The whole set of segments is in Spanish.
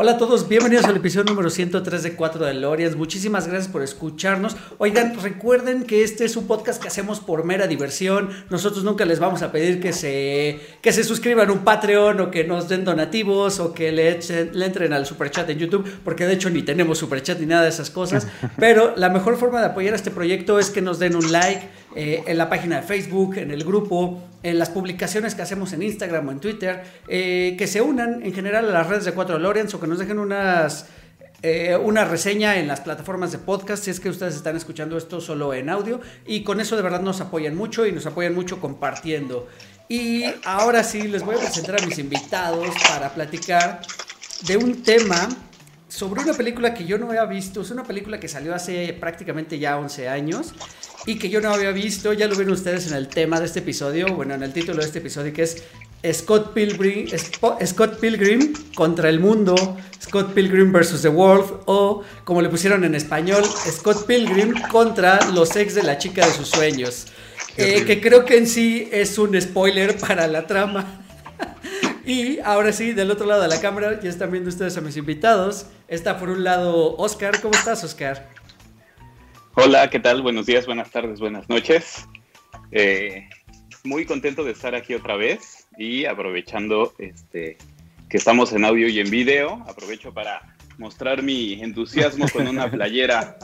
Hola a todos, bienvenidos al episodio número 103 de 4 de Lorias. Muchísimas gracias por escucharnos. Oigan, recuerden que este es un podcast que hacemos por mera diversión. Nosotros nunca les vamos a pedir que se, que se suscriban a un Patreon o que nos den donativos o que le, le entren al superchat en YouTube, porque de hecho ni tenemos superchat ni nada de esas cosas. Pero la mejor forma de apoyar a este proyecto es que nos den un like eh, en la página de Facebook, en el grupo, en las publicaciones que hacemos en Instagram o en Twitter, eh, que se unan en general a las redes de 4 Lorians o que nos dejen unas... Eh, una reseña en las plataformas de podcast si es que ustedes están escuchando esto solo en audio y con eso de verdad nos apoyan mucho y nos apoyan mucho compartiendo. Y ahora sí les voy a presentar a mis invitados para platicar de un tema sobre una película que yo no había visto. Es una película que salió hace prácticamente ya 11 años y que yo no había visto. Ya lo vieron ustedes en el tema de este episodio, bueno, en el título de este episodio, que es Scott Pilgrim, Scott Pilgrim contra el mundo, Scott Pilgrim versus the world, o como le pusieron en español, Scott Pilgrim contra los ex de la chica de sus sueños. Eh, que creo que en sí es un spoiler para la trama. y ahora sí, del otro lado de la cámara, ya están viendo ustedes a mis invitados. Está por un lado Oscar. ¿Cómo estás, Oscar? Hola, ¿qué tal? Buenos días, buenas tardes, buenas noches. Eh, muy contento de estar aquí otra vez y aprovechando este, que estamos en audio y en video, aprovecho para mostrar mi entusiasmo con una playera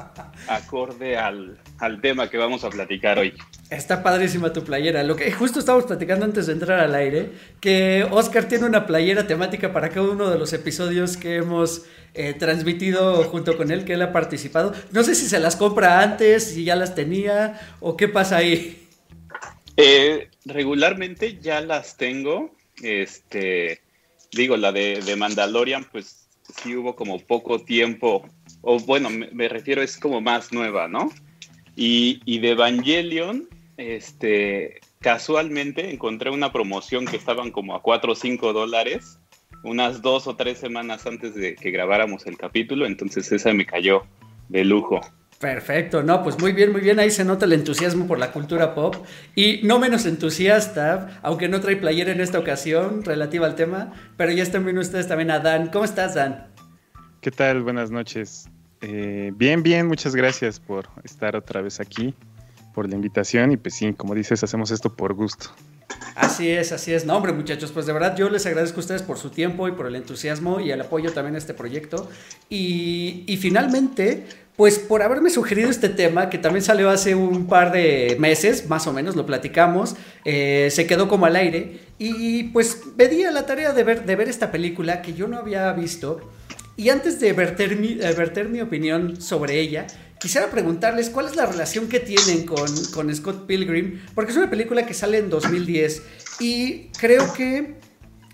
acorde al, al, tema que vamos a platicar hoy. Está padrísima tu playera. Lo que justo estábamos platicando antes de entrar al aire, que Oscar tiene una playera temática para cada uno de los episodios que hemos eh, transmitido junto con él, que él ha participado. No sé si se las compra antes, si ya las tenía o qué pasa ahí. Eh, regularmente ya las tengo. Este, digo, la de, de Mandalorian, pues sí hubo como poco tiempo, o bueno, me, refiero es como más nueva, ¿no? Y, y, de Evangelion, este, casualmente encontré una promoción que estaban como a 4 o 5 dólares, unas dos o tres semanas antes de que grabáramos el capítulo, entonces esa me cayó de lujo. Perfecto, no, pues muy bien, muy bien, ahí se nota el entusiasmo por la cultura pop y no menos entusiasta, aunque no trae playera en esta ocasión relativa al tema, pero ya están viendo ustedes también a Dan. ¿Cómo estás, Dan? ¿Qué tal? Buenas noches. Eh, bien, bien, muchas gracias por estar otra vez aquí, por la invitación y pues sí, como dices, hacemos esto por gusto. Así es, así es. No, hombre, muchachos, pues de verdad yo les agradezco a ustedes por su tiempo y por el entusiasmo y el apoyo también a este proyecto. Y, finalmente, pues por haberme sugerido este tema, que también salió hace un par de meses, más o menos, lo platicamos, eh, se quedó como al aire, y pues me di a la tarea de ver, de ver esta película que yo no había visto, y antes de verter mi, eh, verter mi opinión sobre ella, quisiera preguntarles cuál es la relación que tienen con, con Scott Pilgrim, porque es una película que sale en 2010, y creo que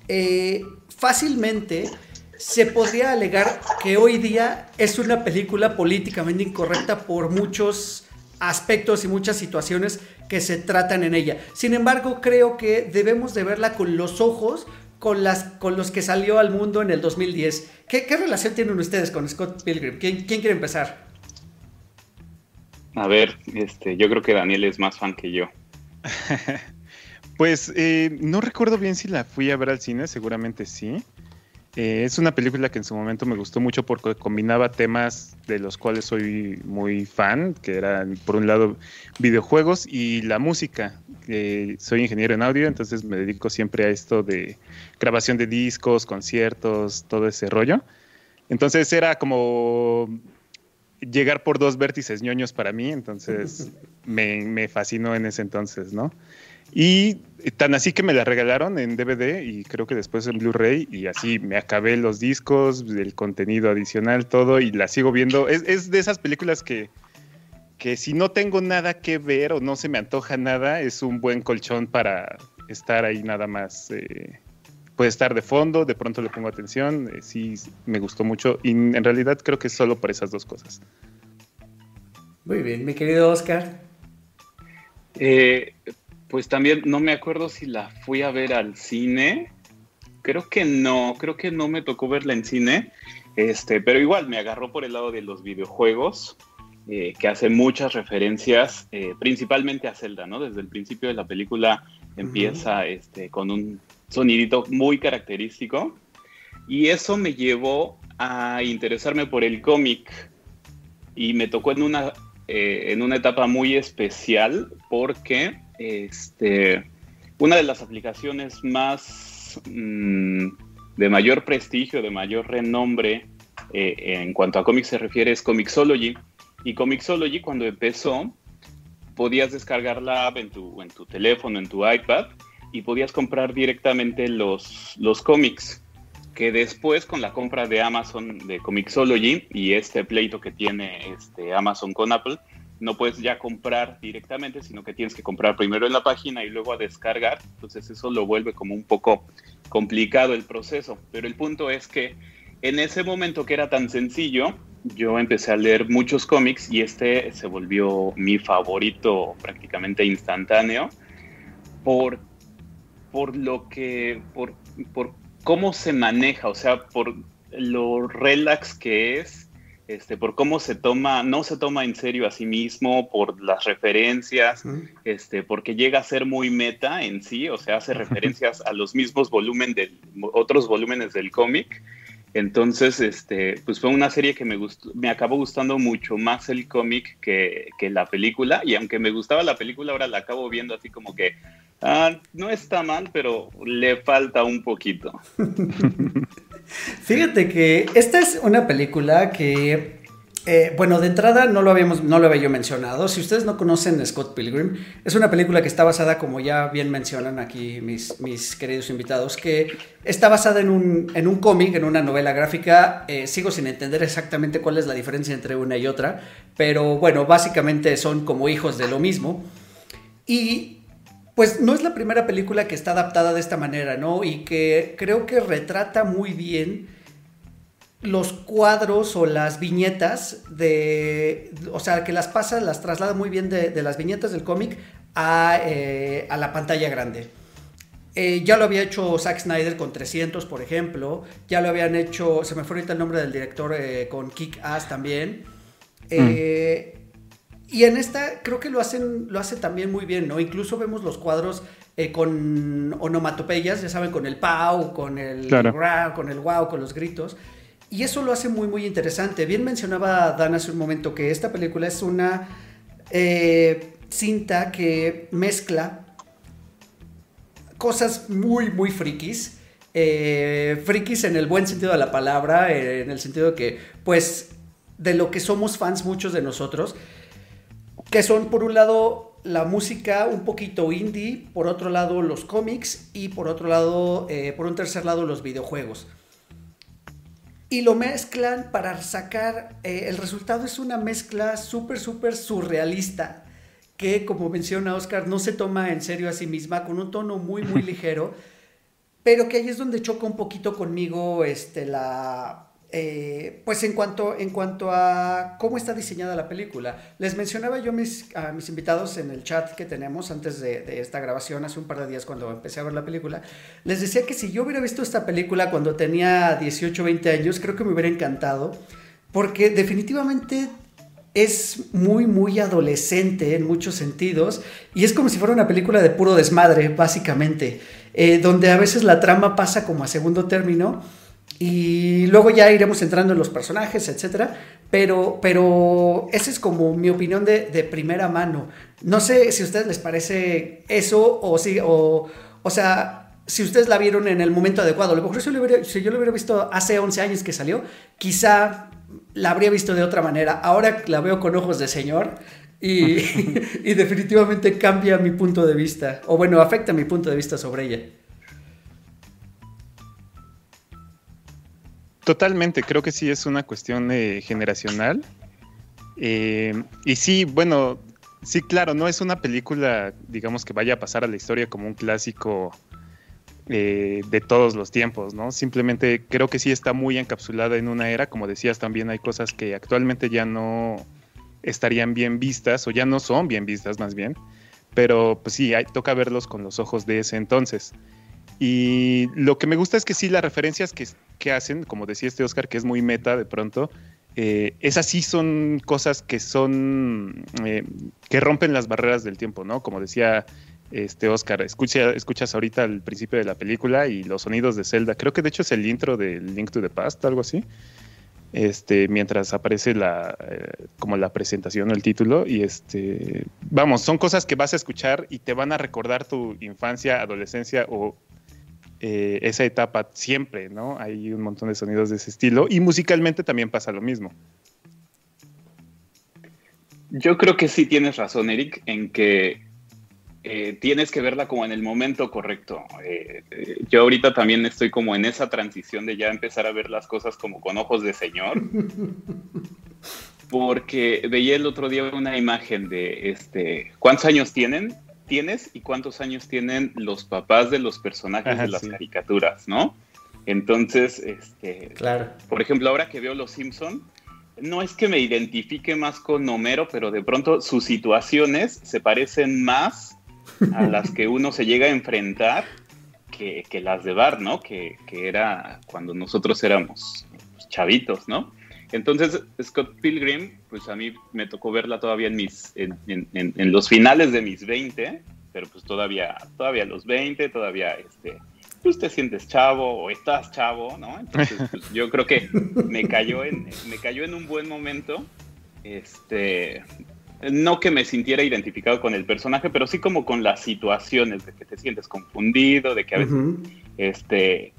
eh, fácilmente se podría alegar que hoy día es una película políticamente incorrecta por muchos aspectos y muchas situaciones que se tratan en ella. Sin embargo, creo que debemos de verla con los ojos con, las, con los que salió al mundo en el 2010. ¿Qué, relación tienen ustedes con Scott Pilgrim? ¿Quién, quiere empezar? A ver, este, yo creo que Daniel es más fan que yo. pues eh, no recuerdo bien si la fui a ver al cine, seguramente sí. Eh, es una película que en su momento me gustó mucho porque combinaba temas de los cuales soy muy fan, que eran por un lado videojuegos y la música. soy ingeniero en audio, entonces me dedico siempre a esto de grabación de discos, conciertos, todo ese rollo. Entonces era como llegar por dos vértices ñoños para mí, entonces me, me fascinó en ese entonces, ¿no? Y tan así que me la regalaron en DVD y creo que después en Blu-ray y así me acabé los discos, el contenido adicional, todo y la sigo viendo. Es, de esas películas que, que si no tengo nada que ver o no se me antoja nada, es un buen colchón para estar ahí nada más. Eh, puede estar de fondo, de pronto le pongo atención, eh, sí me gustó mucho y en realidad creo que es solo por esas dos cosas. Muy bien, mi querido Oscar. Eh, Pues también no me acuerdo si la fui a ver al cine. Creo que no, creo que no me tocó verla en cine. Este, pero igual me agarró por el lado de los videojuegos, eh, que hace muchas referencias, eh, principalmente a Zelda, ¿no? Desde el principio de la película empieza este, con un sonidito muy característico. Y eso me llevó a interesarme por el cómic. Y me tocó en una, eh, en una etapa muy especial porque este, una de las aplicaciones más mm, de mayor prestigio, de mayor renombre eh, en cuanto a cómics se refiere es Comixology. Y Comixology cuando empezó podías descargar la app en tu, en tu teléfono, en tu iPad y podías comprar directamente los, los cómics que después con la compra de Amazon de Comixology y este pleito que tiene este Amazon con Apple, no puedes ya comprar directamente, sino que tienes que comprar primero en la página y luego a descargar. Entonces eso lo vuelve como un poco complicado el proceso. Pero el punto es que en ese momento que era tan sencillo, yo empecé a leer muchos cómics y este se volvió mi favorito prácticamente instantáneo por, por lo que, por, por cómo se maneja, o sea, por lo relax que es, este, por cómo se toma, no se toma en serio a sí mismo, por las referencias, este, porque llega a ser muy meta en sí, o sea, hace referencias a los mismos volúmenes de otros volúmenes del cómic. Entonces, este, pues fue una serie que me gustó, me acabó gustando mucho más el cómic que, que la película, y aunque me gustaba la película, ahora la acabo viendo así como que, Ah, no está mal, pero le falta un poquito. Fíjate que esta es una película que, eh, bueno, de entrada no lo, habíamos, no lo había yo mencionado. Si ustedes no conocen Scott Pilgrim, es una película que está basada, como ya bien mencionan aquí mis, mis queridos invitados, que está basada en un, en un cómic, en una novela gráfica. Eh, sigo sin entender exactamente cuál es la diferencia entre una y otra, pero bueno, básicamente son como hijos de lo mismo. Y pues no es la primera película que está adaptada de esta manera, ¿no? Y que creo que retrata muy bien los cuadros o las viñetas de, o sea, que las pasa, las traslada muy bien de, las viñetas del cómic a, eh, la pantalla grande. Eh, ya lo había hecho Zack Snyder con 300, por ejemplo. Ya lo habían hecho, se me fue ahorita el nombre del director eh, con Kick Ass también. Mm. Y en esta creo que lo hacen, lo hace también muy bien, ¿no? Incluso vemos los cuadros eh, con onomatopeyas, ya saben, con el pau, con el con el wow, con los gritos. Y eso lo hace muy, muy interesante. Bien mencionaba Dan hace un momento que esta película es una eh, cinta que mezcla cosas muy, muy frikis. Eh, frikis en el buen sentido de la palabra, en el sentido de que, pues, de lo que somos fans muchos de nosotros que son por un lado la música un poquito indie, por otro lado los cómics y por otro lado, eh, por un tercer lado los videojuegos. Y lo mezclan para sacar, eh, el resultado es una mezcla súper, súper surrealista, que como menciona Oscar, no se toma en serio a sí misma, con un tono muy, muy ligero, pero que ahí es donde choca un poquito conmigo este, la, eh, pues en cuanto, en cuanto a cómo está diseñada la película, les mencionaba yo mis, a mis invitados en el chat que tenemos antes de, esta grabación, hace un par de días cuando empecé a ver la película, les decía que si yo hubiera visto esta película cuando tenía 18, 20 años, creo que me hubiera encantado, porque definitivamente es muy, muy adolescente en muchos sentidos, y es como si fuera una película de puro desmadre, básicamente, eh, donde a veces la trama pasa como a segundo término y luego ya iremos entrando en los personajes, etcétera. Pero, pero esa es como mi opinión de, de, primera mano. No sé si a ustedes les parece eso o si, o, o sea, si ustedes la vieron en el momento adecuado. A lo mejor si, si yo lo hubiera visto hace 11 años que salió, quizá la habría visto de otra manera. Ahora la veo con ojos de señor y, y definitivamente cambia mi punto de vista. O bueno, afecta mi punto de vista sobre ella. Totalmente, creo que sí es una cuestión eh, generacional. Eh, y sí, bueno, sí, claro, no es una película, digamos, que vaya a pasar a la historia como un clásico eh, de todos los tiempos, ¿no? Simplemente creo que sí está muy encapsulada en una era, como decías, también hay cosas que actualmente ya no estarían bien vistas o ya no son bien vistas más bien, pero pues sí, toca verlos con los ojos de ese entonces. Y lo que me gusta es que sí, las referencias que, que hacen, como decía este Oscar, que es muy meta de pronto, eh, esas sí son cosas que son, eh, que rompen las barreras del tiempo, ¿no? Como decía este Oscar, escucha, escuchas ahorita al principio de la película y los sonidos de Zelda, creo que de hecho es el intro de Link to the Past, algo así este, mientras aparece la, eh, como la presentación o el título. Y este, vamos, son cosas que vas a escuchar y te van a recordar tu infancia, adolescencia o eh, esa etapa siempre, ¿no? Hay un montón de sonidos de ese estilo y musicalmente también pasa lo mismo. Yo creo que sí tienes razón, Eric, en que eh, tienes que verla como en el momento correcto. Eh, eh, yo ahorita también estoy como en esa transición de ya empezar a ver las cosas como con ojos de señor. Porque veía el otro día una imagen de este, ¿cuántos años tienen? Tienes y cuántos años tienen los papás de los personajes de las caricaturas, ¿no? Entonces, este, claro. por ejemplo, ahora que veo Los Simpson, no es que me identifique más con Homero, pero de pronto sus situaciones se parecen más a las que uno se llega a enfrentar que, las de Bar, ¿no? Que, era cuando nosotros éramos chavitos, ¿no? Entonces, Scott Pilgrim, pues a mí me tocó verla todavía en mis, en, los finales de mis 20, pero pues todavía, todavía los 20, todavía, este, pues te sientes chavo o estás chavo, ¿no? Entonces, pues, yo creo que me cayó en, me cayó en un buen momento, este, no que me sintiera identificado con el personaje, pero sí como con las situaciones de que te sientes confundido, de que a veces este,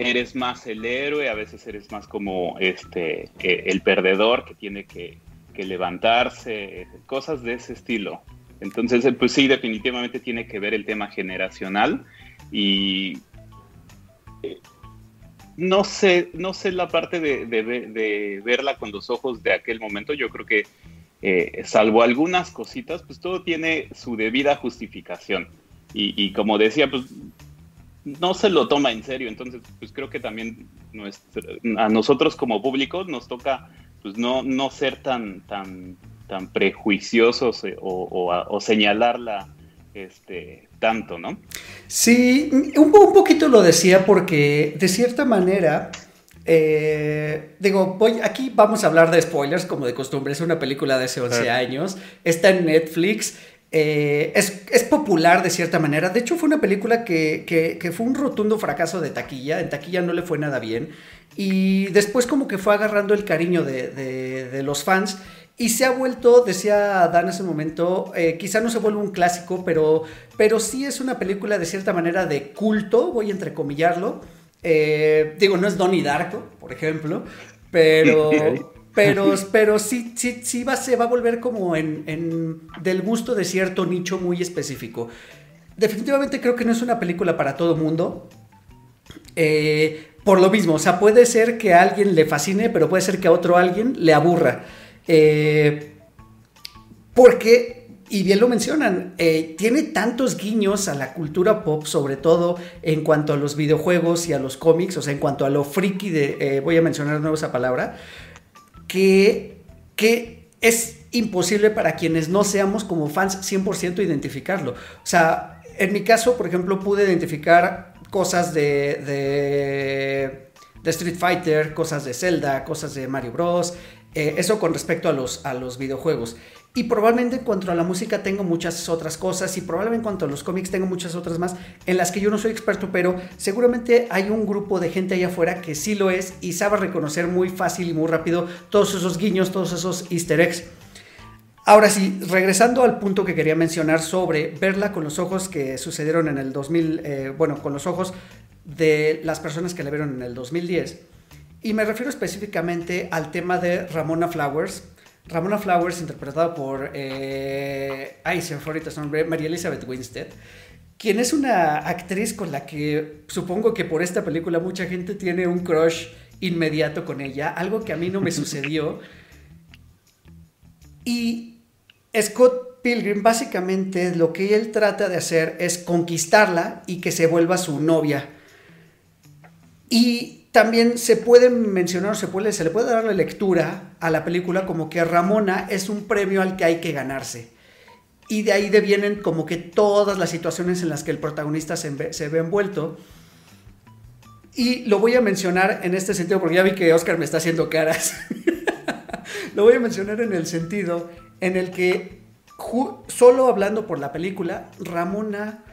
eres más el héroe, a veces eres más como este, el perdedor que tiene que, levantarse, cosas de ese estilo. Entonces, eh, pues sí, definitivamente tiene que ver el tema generacional y eh, no sé, no sé la parte de, verla con los ojos de aquel momento. Yo creo que eh, salvo algunas cositas, pues todo tiene su debida justificación. Y, como decía, pues no se lo toma en serio. Entonces, pues creo que también a nosotros como público nos toca pues no, no ser tan, tan, tan prejuiciosos eh, o, señalarla este, tanto, ¿no? Sí, un, un poquito lo decía porque de cierta manera eh, digo, voy, aquí vamos a hablar de spoilers, como de costumbre. Es una película de hace 11 años. Está en Netflix. Eh, es, popular de cierta manera. De hecho, fue una película que, fue un rotundo fracaso de taquilla. En taquilla no le fue nada bien. Y después como que fue agarrando el cariño de, los fans. Y se ha vuelto, decía Dan en ese momento, eh, quizá no se vuelve un clásico, pero, pero sí es una película de cierta manera de culto, voy a entrecomillarlo. Eh, digo, no es Donnie Darko, por ejemplo, pero, pero, pero sí, sí, sí va, se va a volver como en, del gusto de cierto nicho muy específico. Definitivamente creo que no es una película para todo mundo. Eh, por lo mismo, o sea, puede ser que a alguien le fascine, pero puede ser que a otro alguien le aburra. Eh, porque y bien lo mencionan, eh, tiene tantos guiños a la cultura pop, sobre todo en cuanto a los videojuegos y a los cómics, o sea, en cuanto a lo friki de, voy a mencionar de esa palabra, que, que es imposible para quienes no seamos como fans 100% identificarlo. O sea, en mi caso, por ejemplo, pude identificar cosas de, de, Street Fighter, cosas de Zelda, cosas de Mario Bros. Eh, eso con respecto a los, a los videojuegos. Y probablemente en cuanto a la música tengo muchas otras cosas y probablemente en cuanto a los cómics tengo muchas otras más en las que yo no soy experto, pero seguramente hay un grupo de gente allá afuera que sí lo es y sabe reconocer muy fácil y muy rápido todos esos guiños, todos esos easter eggs. Ahora sí, regresando al punto que quería mencionar sobre verla con los ojos que sucedieron en el 2000, eh, bueno, con los ojos de las personas que la vieron en el 2010. Y me refiero específicamente al tema de Ramona Flowers, Ramona Flowers, interpretada por, eh, ay, se me fue ahorita su nombre, María Elizabeth Winstead, quien es una actriz con la que supongo que por esta película mucha gente tiene un crush inmediato con ella, algo que a mí no me sucedió. Y Scott Pilgrim básicamente lo que él trata de hacer es conquistarla y que se vuelva su novia. Y también se puede mencionar, se, se le puede dar la lectura a la película como que Ramona es un premio al que hay que ganarse. y de ahí devienen como que todas las situaciones en las que el protagonista se, ve envuelto. Y lo voy a mencionar en este sentido, porque ya vi que Oscar me está haciendo caras. lo voy a mencionar en el sentido en el que, solo hablando por la película, Ramona,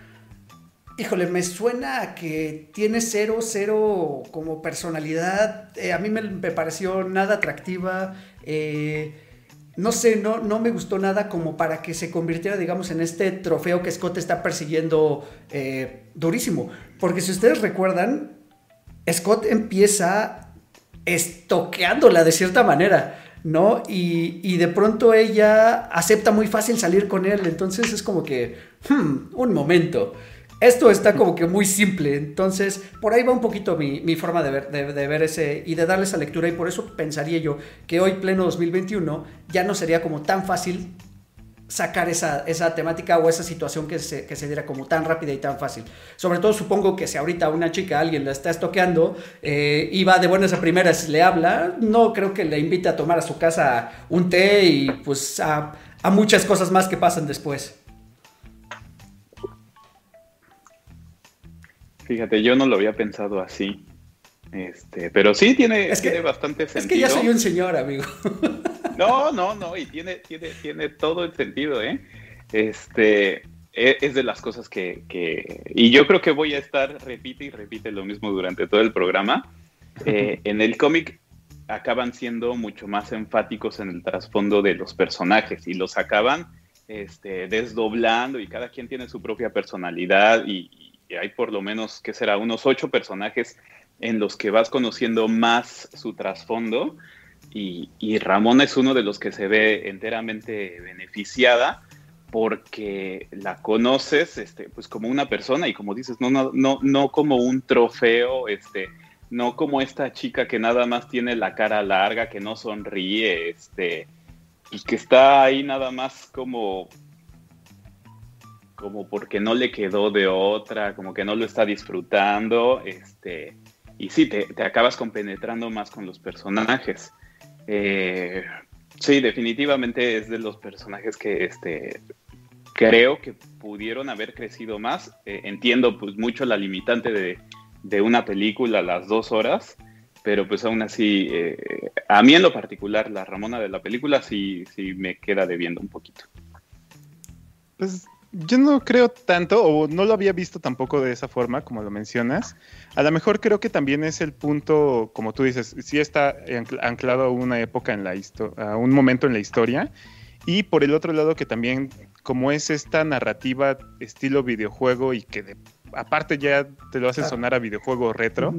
híjole, me suena a que tiene cero, cero como personalidad. Eh, a mí me, pareció nada atractiva. Eh, no sé, no, no me gustó nada como para que se convirtiera, digamos, en este trofeo que Scott está persiguiendo eh, durísimo. Porque si ustedes recuerdan, Scott empieza estoqueándola de cierta manera, ¿no? Y, y, de pronto ella acepta muy fácil salir con él, entonces es como que, hmm, un momento. Esto está como que muy simple, entonces por ahí va un poquito mi, forma de ver, ese y de darle esa lectura y por eso pensaría yo que hoy pleno 2021 ya no sería como tan fácil sacar esa, esa temática o esa situación que se, que se diera como tan rápida y tan fácil. Sobre todo supongo que si ahorita una chica, alguien la está estoqueando eh, y va de buenas a primeras le habla, no creo que le invite a tomar a su casa un té y pues a, a muchas cosas más que pasan después. Fíjate, yo no lo había pensado así. Este, pero sí tiene, tiene bastante sentido. Es que ya soy un señor, amigo. No, no, no, y tiene, tiene, tiene todo el sentido, ¿eh? Este, e, es de las cosas que, que, y yo creo que voy a estar, repite y repite lo mismo durante todo el programa. Eh, en el cómic acaban siendo mucho más enfáticos en el trasfondo de los personajes y los acaban este, desdoblando y cada quien tiene su propia personalidad y, hay por lo menos, ¿qué será? Unos ocho personajes en los que vas conociendo más su trasfondo y, y, Ramona es uno de los que se ve enteramente beneficiada porque la conoces este, pues como una persona y como dices, no, no, no, no como un trofeo, este, no como esta chica que nada más tiene la cara larga, que no sonríe, este, que está ahí nada más como como porque no le quedó de otra, como que no lo está disfrutando, este, y sí, te, acabas compenetrando más con los personajes. Eh, sí, definitivamente es de los personajes que este, creo que pudieron haber crecido más. Eh, entiendo pues mucho la limitante de, de, una película, las dos horas, pero pues aún así, eh, a mí en lo particular, la Ramona de la película sí, sí me queda debiendo un poquito. Pues yo no creo tanto, o no lo había visto tampoco de esa forma, como lo mencionas. A lo mejor creo que también es el punto, como tú dices, sí está anclado a una época en la historia, a un momento en la historia. Y por el otro lado, que también, como es esta narrativa estilo videojuego y que aparte ya te lo hace sonar a videojuego retro,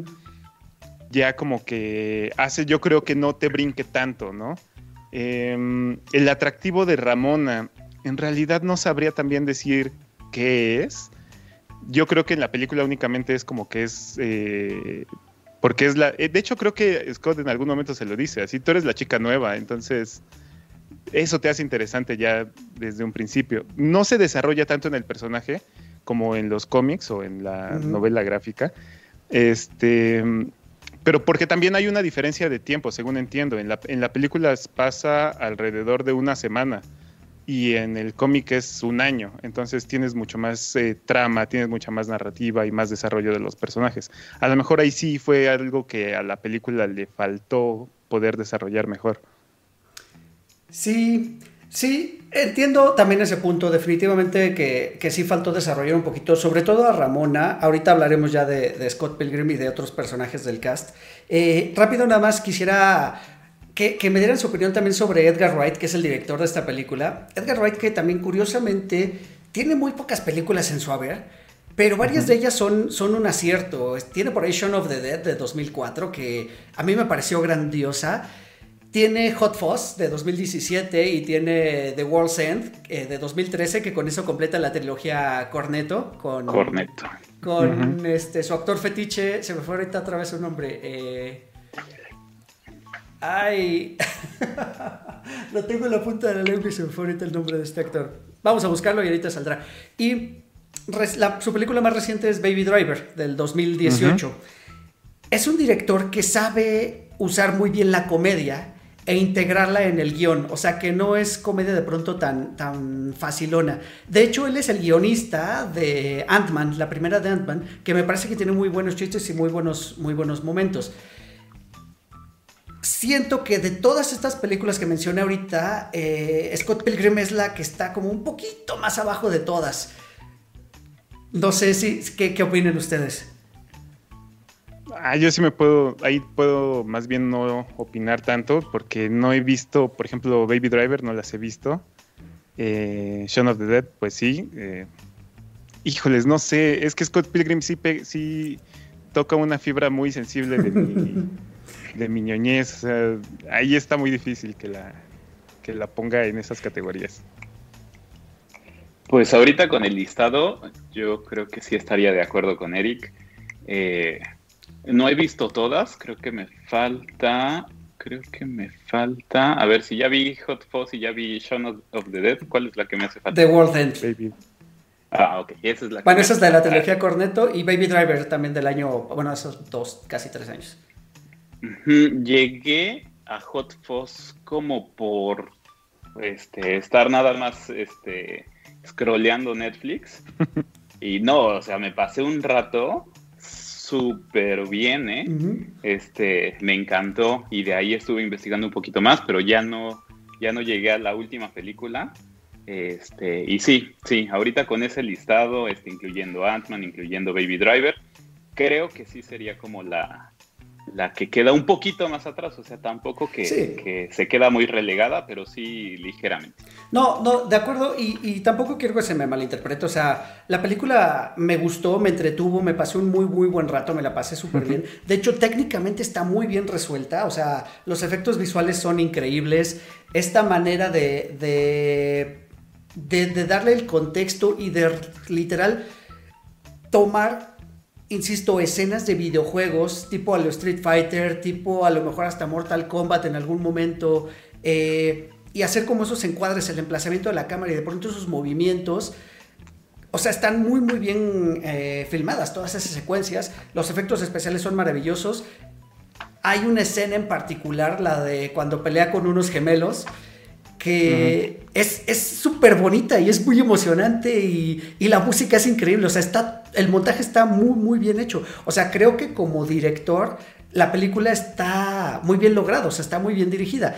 ya como que hace, yo creo que no te brinque tanto, ¿no? Em, el atractivo de Ramona en realidad no sabría también decir qué es. Yo creo que en la película únicamente es como que es... Eh, porque es la... Eh, de hecho creo que Scott en algún momento se lo dice, así tú eres la chica nueva, entonces eso te hace interesante ya desde un principio. No se desarrolla tanto en el personaje como en los cómics o en la novela gráfica. Este, pero porque también hay una diferencia de tiempo, según entiendo. En la, en la película pasa alrededor de una semana y en el cómic es un año, entonces tienes mucho más eh, trama, tienes mucha más narrativa y más desarrollo de los personajes. A lo mejor ahí sí fue algo que a la película le faltó poder desarrollar mejor. Sí, sí, entiendo también ese punto, definitivamente que, que sí faltó desarrollar un poquito, sobre todo a Ramona, ahorita hablaremos ya de, Scott Pilgrim y de otros personajes del cast. Eh, rápido nada más quisiera que, me dieran su opinión también sobre Edgar Wright, que es el director de esta película. Edgar Wright, que también curiosamente tiene muy pocas películas en su haber, pero varias de ellas son, son un acierto. Tiene por ahí Shaun of the Dead de 2004, que a mí me pareció grandiosa. Tiene Hot Fuzz de 2017 y tiene The World's End eh, de 2013, que con eso completa la trilogía Corneto. Con, Corneto. Con este, su actor fetiche, se me fue ahorita otra vez su nombre. Eh, Ay, lo tengo en la punta de la lengua y se me fue ahorita el nombre de este actor. Vamos a buscarlo y ahorita saldrá. Y su película más reciente es Baby Driver, del 2018. Es un director que sabe usar muy bien la comedia e integrarla en el guion. O sea que no es comedia de pronto tan, tan facilona. De hecho, él es el guionista de Ant-Man, la primera de Ant-Man, que me parece que tiene muy buenos chistes y muy buenos, muy buenos momentos. Siento que de todas estas películas que mencioné ahorita, eh, Scott Pilgrim es la que está como un poquito más abajo de todas. No sé si, ¿qué, qué opinan ustedes? Ah, yo sí me puedo, ahí puedo más bien no opinar tanto porque no he visto, por ejemplo, Baby Driver, no las he visto. Eh, Shaun of the Dead, pues sí. Eh, híjoles, no sé, es que Scott Pilgrim sí, sí toca una fibra muy sensible de mi, de mi ñoñez. O sea, ahí está muy difícil que la, que la ponga en esas categorías. Pues ahorita con el listado, yo creo que sí estaría de acuerdo con Eric. Eh, no he visto todas, creo que me falta. Creo que me falta. A ver, si ya vi Hot Fuzz y ya vi Shaun of the Dead, ¿cuál es la que me hace falta? The World End. Baby. Ah, ok. Esa es la bueno, esa es de la trilogía Corneto y Baby Driver también del año. Bueno, esos dos, casi tres años. Llegué a Hot Fuzz como por este, estar nada más este, scrolleando Netflix. y no, o sea, me pasé un rato súper bien, ¿eh? Este, me encantó y de ahí estuve investigando un poquito más, pero ya no, ya no llegué a la última película. Este, y sí, sí, ahorita con ese listado, este, incluyendo Ant-Man, incluyendo Baby Driver, creo que sí sería como la, la que queda un poquito más atrás, o sea, tampoco que, se queda muy relegada, pero sí ligeramente. No, no, de acuerdo, y, tampoco quiero que se me malinterprete, o sea, la película me gustó, me entretuvo, me pasé un muy, muy buen rato, me la pasé súper bien. De hecho, técnicamente está muy bien resuelta, o sea, los efectos visuales son increíbles, esta manera de, de, de darle el contexto y de literal tomar insisto, escenas de videojuegos, tipo a lo Street Fighter, tipo a lo mejor hasta Mortal Kombat en algún momento, eh, y hacer como esos encuadres, el emplazamiento de la cámara y de pronto esos movimientos. O sea, están muy, muy bien eh, filmadas todas esas secuencias. Los efectos especiales son maravillosos. Hay una escena en particular, la de cuando pelea con unos gemelos, que es súper bonita y es muy emocionante y, y, la música es increíble. O sea, está, el montaje está muy, muy bien hecho. O sea, creo que como director la película está muy bien lograda, o sea, está muy bien dirigida.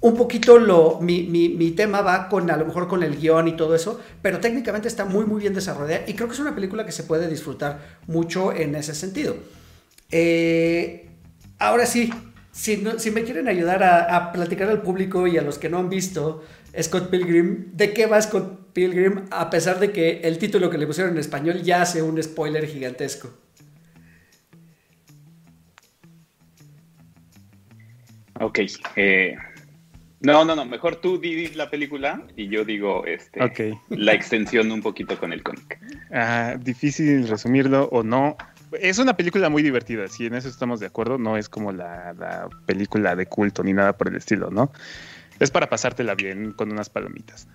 Un poquito lo, mi, mi, mi, tema va con a lo mejor con el guion y todo eso, pero técnicamente está muy muy bien desarrollada y creo que es una película que se puede disfrutar mucho en ese sentido. Eh, ahora sí, si, si me quieren ayudar a, platicar al público y a los que no han visto Scott Pilgrim, ¿de qué va Scott Pilgrim? A pesar de que el título que le pusieron en español ya hace un spoiler gigantesco. Ok. Eh, no, no, no. Mejor tú di la película y yo digo este, la extensión un poquito con el cómic. Ah, difícil resumirlo o no es una película muy divertida, si en eso estamos de acuerdo, no es como la, película de culto ni nada por el estilo, ¿no? Es para pasártela bien con unas palomitas.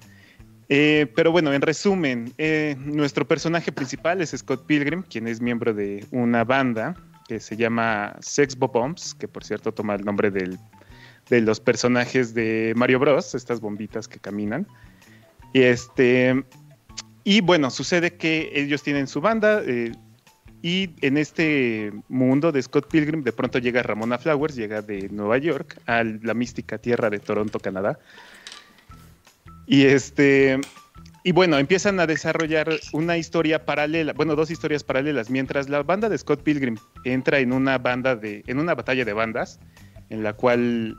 Eh, pero bueno, en resumen, eh, nuestro personaje principal es Scott Pilgrim, quien es miembro de una banda que se llama Sex Bombs, que por cierto toma el nombre de los personajes de Mario Bros, estas bombitas que caminan. Y este, y bueno, sucede que ellos tienen su banda, eh, y en este mundo de Scott Pilgrim, de pronto llega Ramona Flowers, llega de Nueva York a la mística tierra de Toronto, Canadá. Y este. Y bueno, empiezan a desarrollar una historia paralela, bueno, dos historias paralelas, mientras la banda de Scott Pilgrim entra en una banda de, en una batalla de bandas, en la cual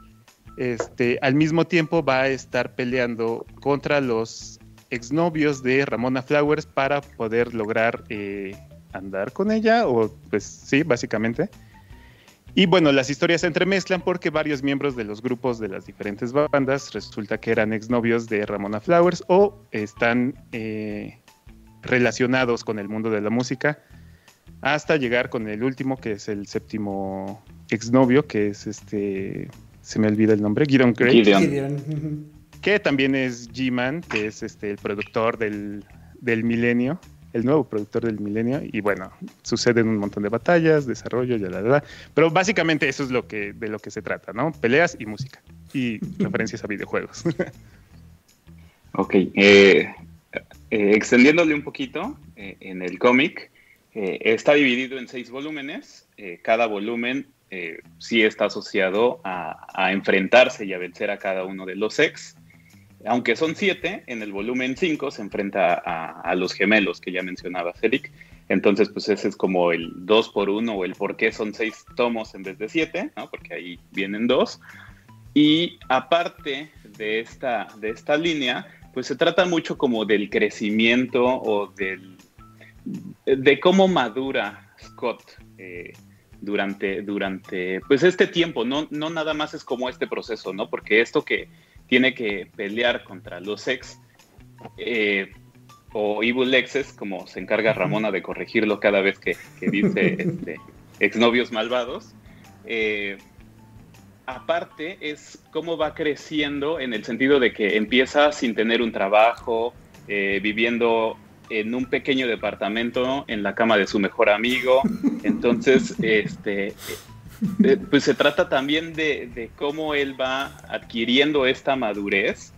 este, al mismo tiempo va a estar peleando contra los exnovios de Ramona Flowers para poder lograr eh, andar con ella, o pues sí, básicamente. Y bueno, las historias se entremezclan porque varios miembros de los grupos de las diferentes bandas resulta que eran exnovios de Ramona Flowers o están eh, relacionados con el mundo de la música hasta llegar con el último que es el séptimo exnovio que es este se me olvida el nombre Gideon Gray que también es G-Man que es este el productor del, del milenio el nuevo productor del milenio. Y bueno, suceden un montón de batallas, desarrollo, ya la, la, Pero básicamente eso es lo que, de lo que se trata, ¿no? Peleas y música. Y referencias a videojuegos. ok. Eh, eh, extendiéndole un poquito, eh, en el cómic eh, está dividido en seis volúmenes. cada volumen sí está asociado a, enfrentarse y a vencer a cada uno de los ex. Aunque son siete, en el volumen 5 se enfrenta a, los gemelos que ya mencionaba Eric. Entonces, pues ese es como el dos por uno o el por qué son seis tomos en vez de siete, ¿no? Porque ahí vienen dos. Y aparte de esta, de esta línea, pues se trata mucho como del crecimiento o del, de cómo madura Scott eh, durante, durante pues este tiempo, no, no nada más es como este proceso, ¿no? Porque esto que tiene que pelear contra los ex eh, o evil exes, como se encarga Ramona de corregirlo cada vez que, dice este, exnovios malvados, eh, aparte es cómo va creciendo en el sentido de que empieza sin tener un trabajo, eh, viviendo en un pequeño departamento en la cama de su mejor amigo. Entonces, este, eh, pues se trata también de, cómo él va adquiriendo esta madurez,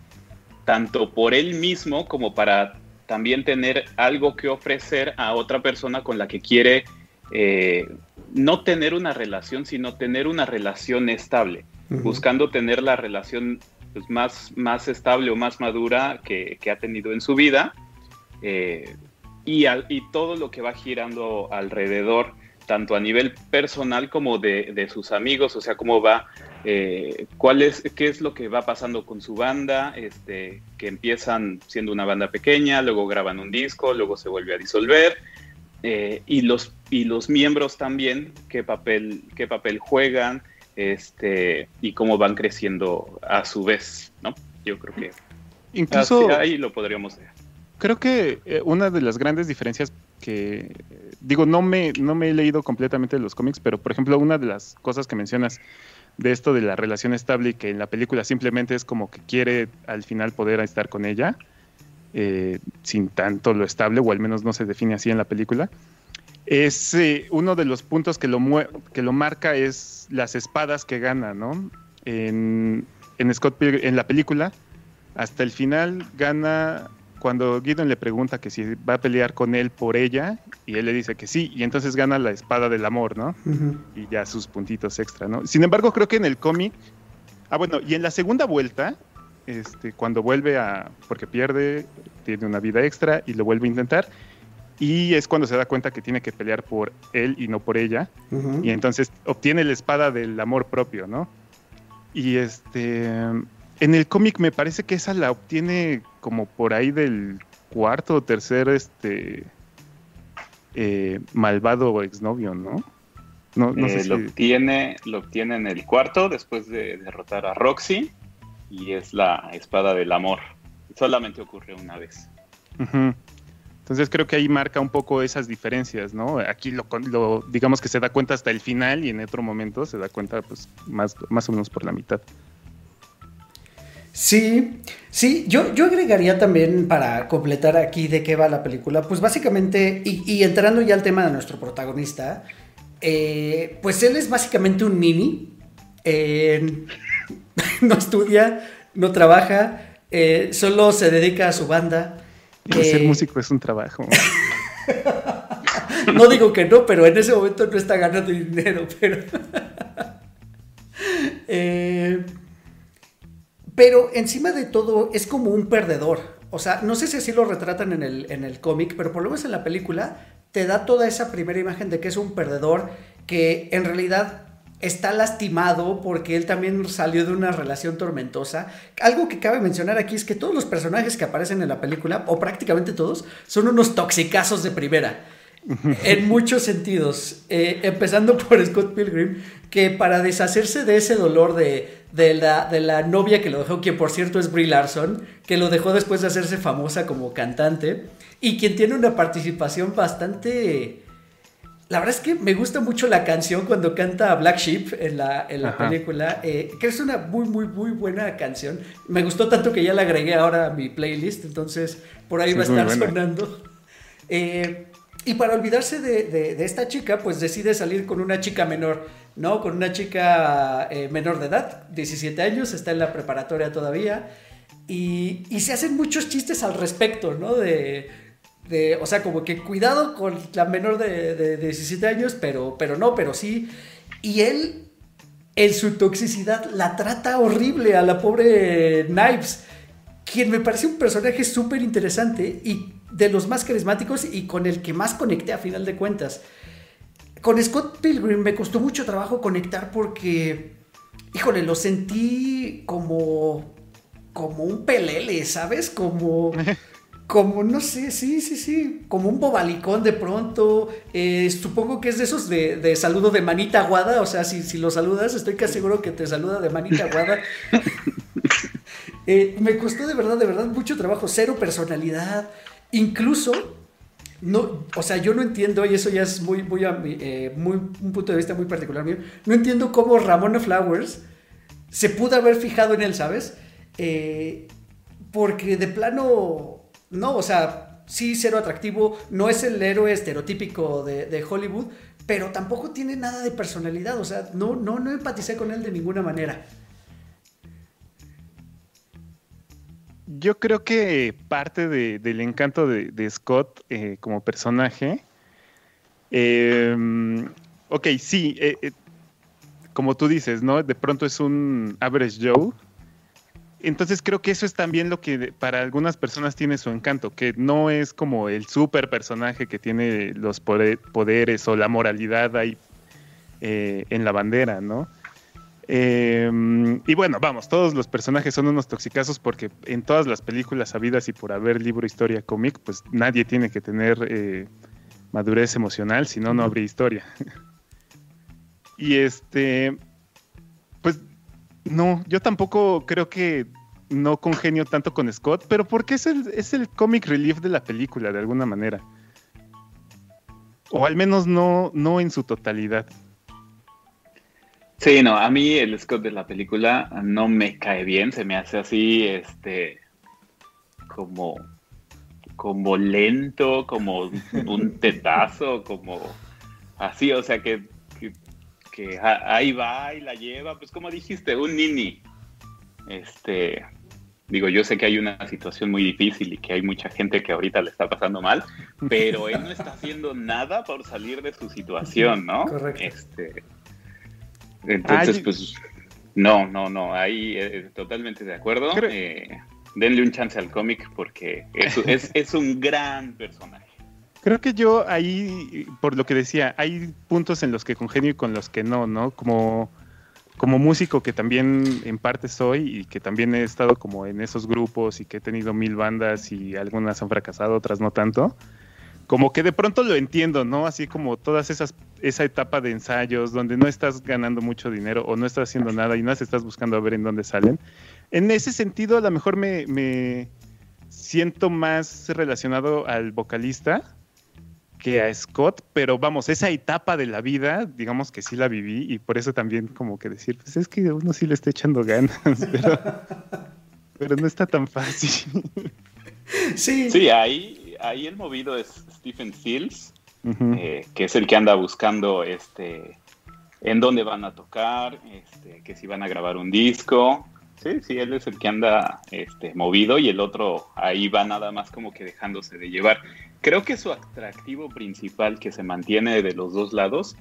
tanto por él mismo como para también tener algo que ofrecer a otra persona con la que quiere eh, no tener una relación, sino tener una relación estable, buscando tener la relación pues, más, más estable o más madura que, ha tenido en su vida eh, y, y, todo lo que va girando alrededor, tanto a nivel personal como de, sus amigos, o sea, cómo va, eh, cuál es, qué es lo que va pasando con su banda, este, que empiezan siendo una banda pequeña, luego graban un disco, luego se vuelve a disolver eh, y, los, y los miembros también, qué papel, qué papel juegan este, y cómo van creciendo a su vez, ¿no? Yo creo que incluso ahí lo podríamos ver. Creo que eh, una de las grandes diferencias que digo, no me, no me he leído completamente los cómics, pero por ejemplo, una de las cosas que mencionas de esto de la relación estable y que en la película simplemente es como que quiere al final poder estar con ella, eh, sin tanto lo estable, o al menos no se define así en la película. Es eh, uno de los puntos que lo, que lo marca es las espadas que gana, ¿no? En, en, Scott en la película, hasta el final gana cuando Gideon le pregunta que si va a pelear con él por ella, y él le dice que sí, y entonces gana la espada del amor, ¿no? Y ya sus puntitos extra, ¿no? Sin embargo, creo que en el cómic, ah, bueno, y en la segunda vuelta, este, cuando vuelve a, porque pierde, tiene una vida extra y lo vuelve a intentar. Y es cuando se da cuenta que tiene que pelear por él y no por ella. Y entonces obtiene la espada del amor propio, ¿no? Y este, en el cómic me parece que esa la obtiene como por ahí del cuarto o tercer, este, eh, malvado exnovio, ¿no? No, no sé eh, lo, obtiene, lo obtiene en el cuarto después de derrotar a Roxy y es la espada del amor. Solamente ocurre una vez. Entonces creo que ahí marca un poco esas diferencias, ¿no? Aquí lo, lo, digamos que se da cuenta hasta el final y en otro momento se da cuenta pues más, más o menos por la mitad. Sí, sí, yo, yo agregaría también para completar aquí de qué va la película, pues básicamente, y, entrando ya al tema de nuestro protagonista, eh, pues él es básicamente un mini, no estudia, no trabaja, eh, solo se dedica a su banda. ser eh, músico es un trabajo. no digo que no, pero en ese momento no está ganando dinero, pero... Pero encima de todo es como un perdedor. O sea, no sé si así lo retratan en el, en el cómic, pero por lo menos en la película te da toda esa primera imagen de que es un perdedor que en realidad está lastimado porque él también salió de una relación tormentosa. Algo que cabe mencionar aquí es que todos los personajes que aparecen en la película, o prácticamente todos, son unos toxicazos de primera. en muchos sentidos. Eh, empezando por Scott Pilgrim, que para deshacerse de ese dolor de, de, la, de la novia que lo dejó, quien por cierto es Brie Larson, que lo dejó después de hacerse famosa como cantante, y quien tiene una participación bastante la verdad es que me gusta mucho la canción cuando canta Black Sheep en la, en la película, eh, que es una muy, muy, muy buena canción. Me gustó tanto que ya la agregué ahora a mi playlist, entonces por ahí va a estar sonando. Eh, y para olvidarse de, esta chica, pues decide salir con una chica menor, ¿no? Con una chica eh, menor de edad, 17 años, está en la preparatoria todavía. Y, y se hacen muchos chistes al respecto, ¿no? De, de, o sea, como que cuidado con la menor de, de, 17 años, pero, pero no, pero sí. Y él, en su toxicidad, la trata horrible a la pobre Knives, quien me parece un personaje súper interesante y de los más carismáticos y con el que más conecté a final de cuentas. Con Scott Pilgrim me costó mucho trabajo conectar porque, híjole, lo sentí como, como un pelele, ¿sabes? Como, como, no sé, sí, sí, sí, como un bobalicón de pronto. Eh, supongo que es de esos de, saludo de manita aguada, o sea, si, si lo saludas, estoy casi seguro que te saluda de manita aguada. Eh, me costó de verdad, de verdad mucho trabajo, cero personalidad. Incluso, no, o sea, yo no entiendo, y eso ya es muy, muy, eh, muy, un punto de vista muy particular mío, no entiendo cómo Ramona Flowers se pudo haber fijado en él, ¿sabes? Eh, porque de plano, no, o sea, sí, cero atractivo, no es el héroe estereotípico de, de Hollywood, pero tampoco tiene nada de personalidad, o sea, no, no, no empaticé con él de ninguna manera. Yo creo que parte del encanto de, Scott eh, como personaje, em, ok, sí, eh, eh, como tú dices, ¿no? De pronto es un average Joe. Entonces creo que eso es también lo que para algunas personas tiene su encanto, que no es como el super personaje que tiene los poderes o la moralidad ahí en la bandera, ¿no? Em, y bueno, vamos, todos los personajes son unos toxicazos porque en todas las películas habidas y por haber libro, historia, cómic, pues nadie tiene que tener eh, madurez emocional, si no, no habría historia. y este, pues no, yo tampoco creo que no congenio tanto con Scott, pero porque es el, es el comic relief de la película, de alguna manera. O al menos no, no en su totalidad. Sí, no, a mí el Scott de la película no me cae bien, se me hace así, este, como, como lento, como un tetazo, como así, o sea, que, que, ahí va y la lleva, pues como dijiste, un nini. Este, digo, yo sé que hay una situación muy difícil y que hay mucha gente que ahorita le está pasando mal, pero él no está haciendo nada por salir de su situación, ¿no? Correcto. Este, entonces, pues, no, no, no, ahí eh, totalmente de acuerdo. Eh, denle un chance al cómic porque es, es, es un gran personaje. Creo que yo ahí, por lo que decía, hay puntos en los que congenio y con los que no, ¿no? Como, como músico que también en parte soy y que también he estado como en esos grupos y que he tenido mil bandas y algunas han fracasado, otras no tanto como que de pronto lo entiendo, ¿no? Así como todas esas, esa etapa de ensayos donde no estás ganando mucho dinero o no estás haciendo nada y nada estás buscando a ver en dónde salen. En ese sentido, a lo mejor me, siento más relacionado al vocalista que a Scott, pero vamos, esa etapa de la vida, digamos que sí la viví y por eso también como que decir, pues es que uno sí le está echando ganas, pero, pero no está tan fácil. Sí. Sí, ahí ahí el movido es Stephen Fields, eh, que es el que anda buscando este en dónde van a tocar, este, que si van a grabar un disco. Sí, sí, él es el que anda este, movido y el otro ahí va nada más como que dejándose de llevar. Creo que su atractivo principal que se mantiene de los dos lados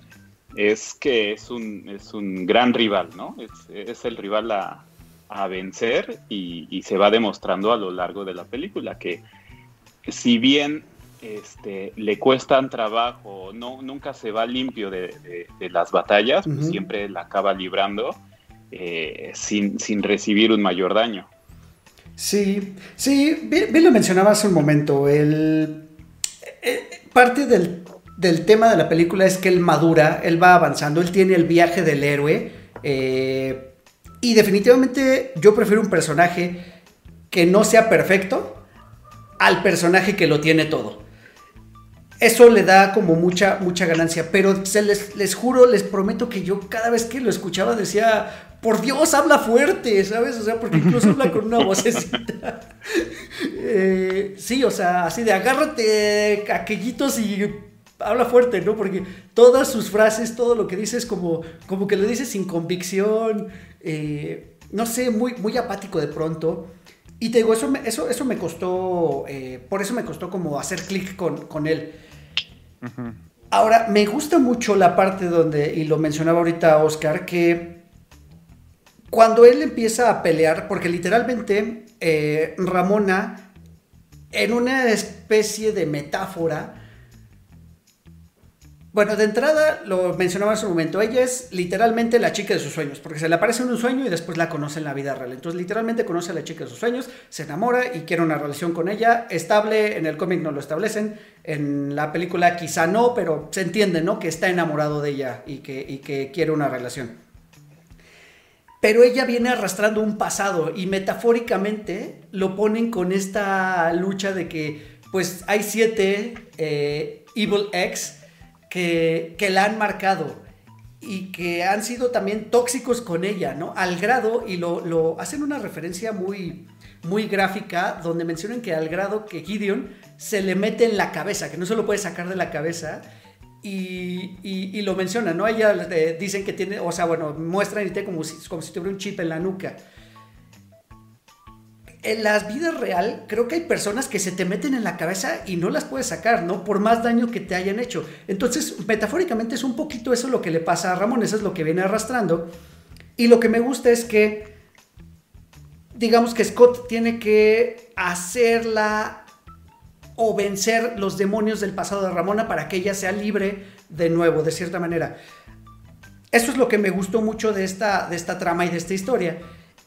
es que es un, es un gran rival, ¿no? Es, el rival a, vencer y, y, se va demostrando a lo largo de la película que si bien este, le cuestan trabajo, no, nunca se va limpio de, las batallas, pues siempre la acaba librando eh, sin, recibir un mayor daño. Sí, sí, bien, lo mencionaba hace un momento. El, eh, parte del, tema de la película es que él madura, él va avanzando, él tiene el viaje del héroe. Eh, y definitivamente yo prefiero un personaje que no sea perfecto, al personaje que lo tiene todo. eso le da como mucha, mucha ganancia. Pero se les, les juro, les prometo que yo cada vez que lo escuchaba decía, por Dios, habla fuerte, ¿sabes? O sea, porque incluso habla con una vocecita. Eh, sí, o sea, así de agárrate aquellitos y habla fuerte, ¿no? Porque todas sus frases, todo lo que dice es como, como que lo dice sin convicción, eh, no sé, muy, muy apático de pronto. Y te digo, eso me, eso, eso me costó, eh, por eso me costó como hacer clic con, con él. Ahora, me gusta mucho la parte donde, y lo mencionaba ahorita Oscar, que cuando él empieza a pelear, porque literalmente eh, Ramona, en una especie de metáfora, bueno, de entrada lo mencionaba hace un momento, ella es literalmente la chica de sus sueños, porque se le aparece en un sueño y después la conoce en la vida real. Entonces literalmente conoce a la chica de sus sueños, se enamora y quiere una relación con ella, estable, en el cómic no lo establecen, en la película quizá no, pero se entiende, ¿no? Que está enamorado de ella y que, y que quiere una relación. Pero ella viene arrastrando un pasado y metafóricamente lo ponen con esta lucha de que pues hay siete eh, Evil X que, la han marcado y que han sido también tóxicos con ella, ¿no? Al grado, y lo, hacen una referencia muy, muy gráfica, donde mencionan que al grado que Gideon se le mete en la cabeza, que no se lo puede sacar de la cabeza, y, lo mencionan, ¿no? Ella eh, dicen que tiene, o sea, bueno, muestran y te como si tuviera un chip en la nuca en la vida real, creo que hay personas que se te meten en la cabeza y no las puedes sacar, ¿no? Por más daño que te hayan hecho. Entonces, metafóricamente es un poquito eso lo que le pasa a Ramón, eso es lo que viene arrastrando. Y lo que me gusta es que, digamos que Scott tiene que hacerla o vencer los demonios del pasado de Ramona para que ella sea libre de nuevo, de cierta manera. Eso es lo que me gustó mucho de esta, de esta trama y de esta historia.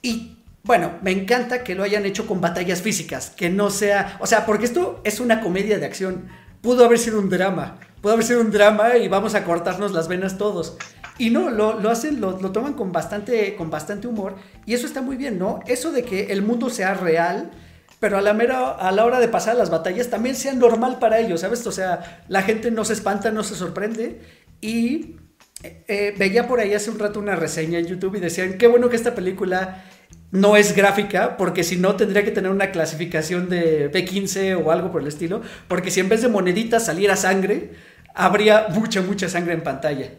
Y bueno, me encanta que lo hayan hecho con batallas físicas, que no sea, o sea, porque esto es una comedia de acción. Pudo haber sido un drama, pudo haber sido un drama y vamos a cortarnos las venas todos. Y no, lo, hacen, lo, toman con bastante, con bastante humor y eso está muy bien, ¿no? Eso de que el mundo sea real, pero a la, mera, a la hora de pasar las batallas también sea normal para ellos, ¿sabes? O sea, la gente no se espanta, no se sorprende y eh, eh, veía por ahí hace un rato una reseña en YouTube y decían, qué bueno que esta película no es gráfica, porque si no tendría que tener una clasificación de B15 o algo por el estilo, porque si en vez de moneditas saliera sangre, habría mucha, mucha sangre en pantalla.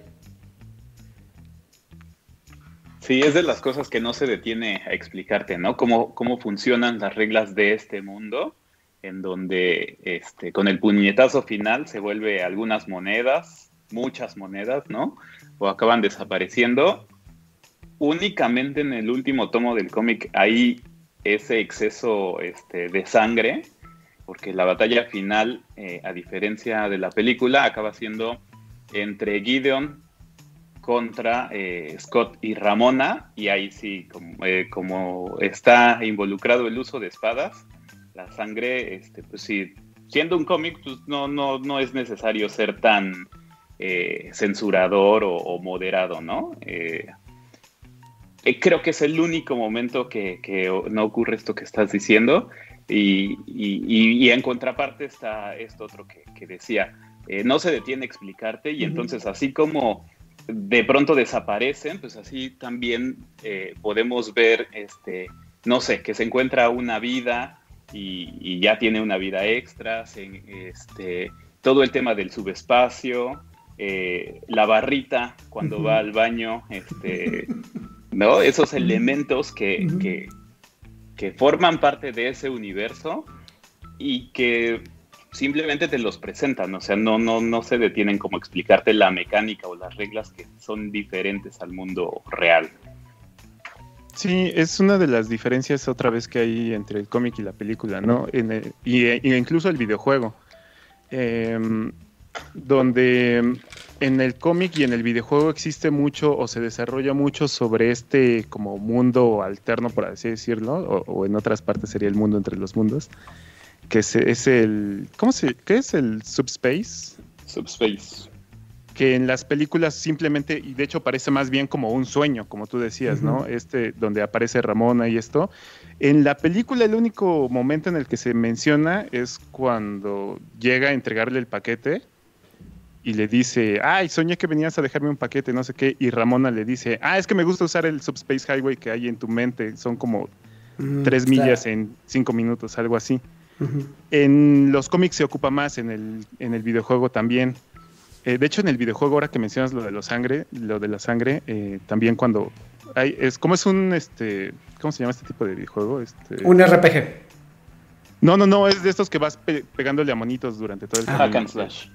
Sí, es de las cosas que no se detiene a explicarte, ¿no? Cómo, cómo funcionan las reglas de este mundo, en donde este, con el puñetazo final se vuelve algunas monedas, muchas monedas, ¿no? O acaban desapareciendo únicamente en el último tomo del cómic hay ese exceso este, de sangre, porque la batalla final, eh, a diferencia de la película, acaba siendo entre Gideon contra eh, Scott y Ramona, y ahí sí, como, eh, como, está involucrado el uso de espadas, la sangre, este, pues sí, siendo un cómic, pues no, no, no es necesario ser tan censurador o, o, moderado, ¿no? Eh, creo que es el único momento que, no ocurre esto que estás diciendo. Y, en contraparte está esto otro que, decía, eh, no se detiene a explicarte y entonces así como de pronto desaparecen, pues así también eh, podemos ver, este, no sé, que se encuentra una vida y, ya tiene una vida extra, este, todo el tema del subespacio, la barrita cuando va al baño, este, ¿no? Esos elementos que, que, forman parte de ese universo y que simplemente te los presentan, o sea, no, no, no se detienen como explicarte la mecánica o las reglas que son diferentes al mundo real. Sí, es una de las diferencias otra vez que hay entre el cómic y la película, ¿no? En y, incluso el videojuego. Em, donde en el cómic y en el videojuego existe mucho o se desarrolla mucho sobre este como mundo alterno, por así decirlo, o, en otras partes sería el mundo entre los mundos, que es, el... ¿Cómo se...? ¿Qué es el subspace? Subspace. que en las películas simplemente, y de hecho parece más bien como un sueño, como tú decías, ¿no? Este, donde aparece Ramona y esto. En la película el único momento en el que se menciona es cuando llega a entregarle el paquete y le dice, ay, soñé que venías a dejarme un paquete, no sé qué, y Ramona le dice, ah, es que me gusta usar el Subspace Highway que hay en tu mente, son como tres millas en cinco minutos, algo así. En los cómics se ocupa más, en el, en el videojuego también. Eh, de hecho, en el videojuego, ahora que mencionas lo de la sangre, lo de la sangre, eh, también cuando hay, es como es un, este, ¿cómo se llama este tipo de videojuego? Este, un RPG. No, no, no, es de estos que vas pegándole a monitos durante todo el ah, Hack and slash.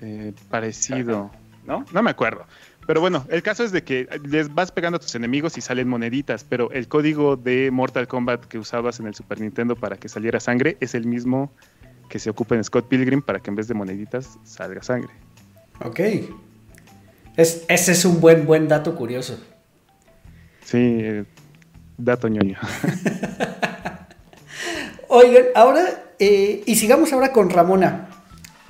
Eh, parecido, ¿no? No me acuerdo. Pero bueno, el caso es de que les vas pegando a tus enemigos y salen moneditas, pero el código de Mortal Kombat que usabas en el Super Nintendo para que saliera sangre es el mismo que se ocupa en Scott Pilgrim para que en vez de moneditas salga sangre. Ok. Es, ese es un buen, buen dato curioso. Sí, dato ñoño. Oigan, ahora, eh, y sigamos ahora con Ramona.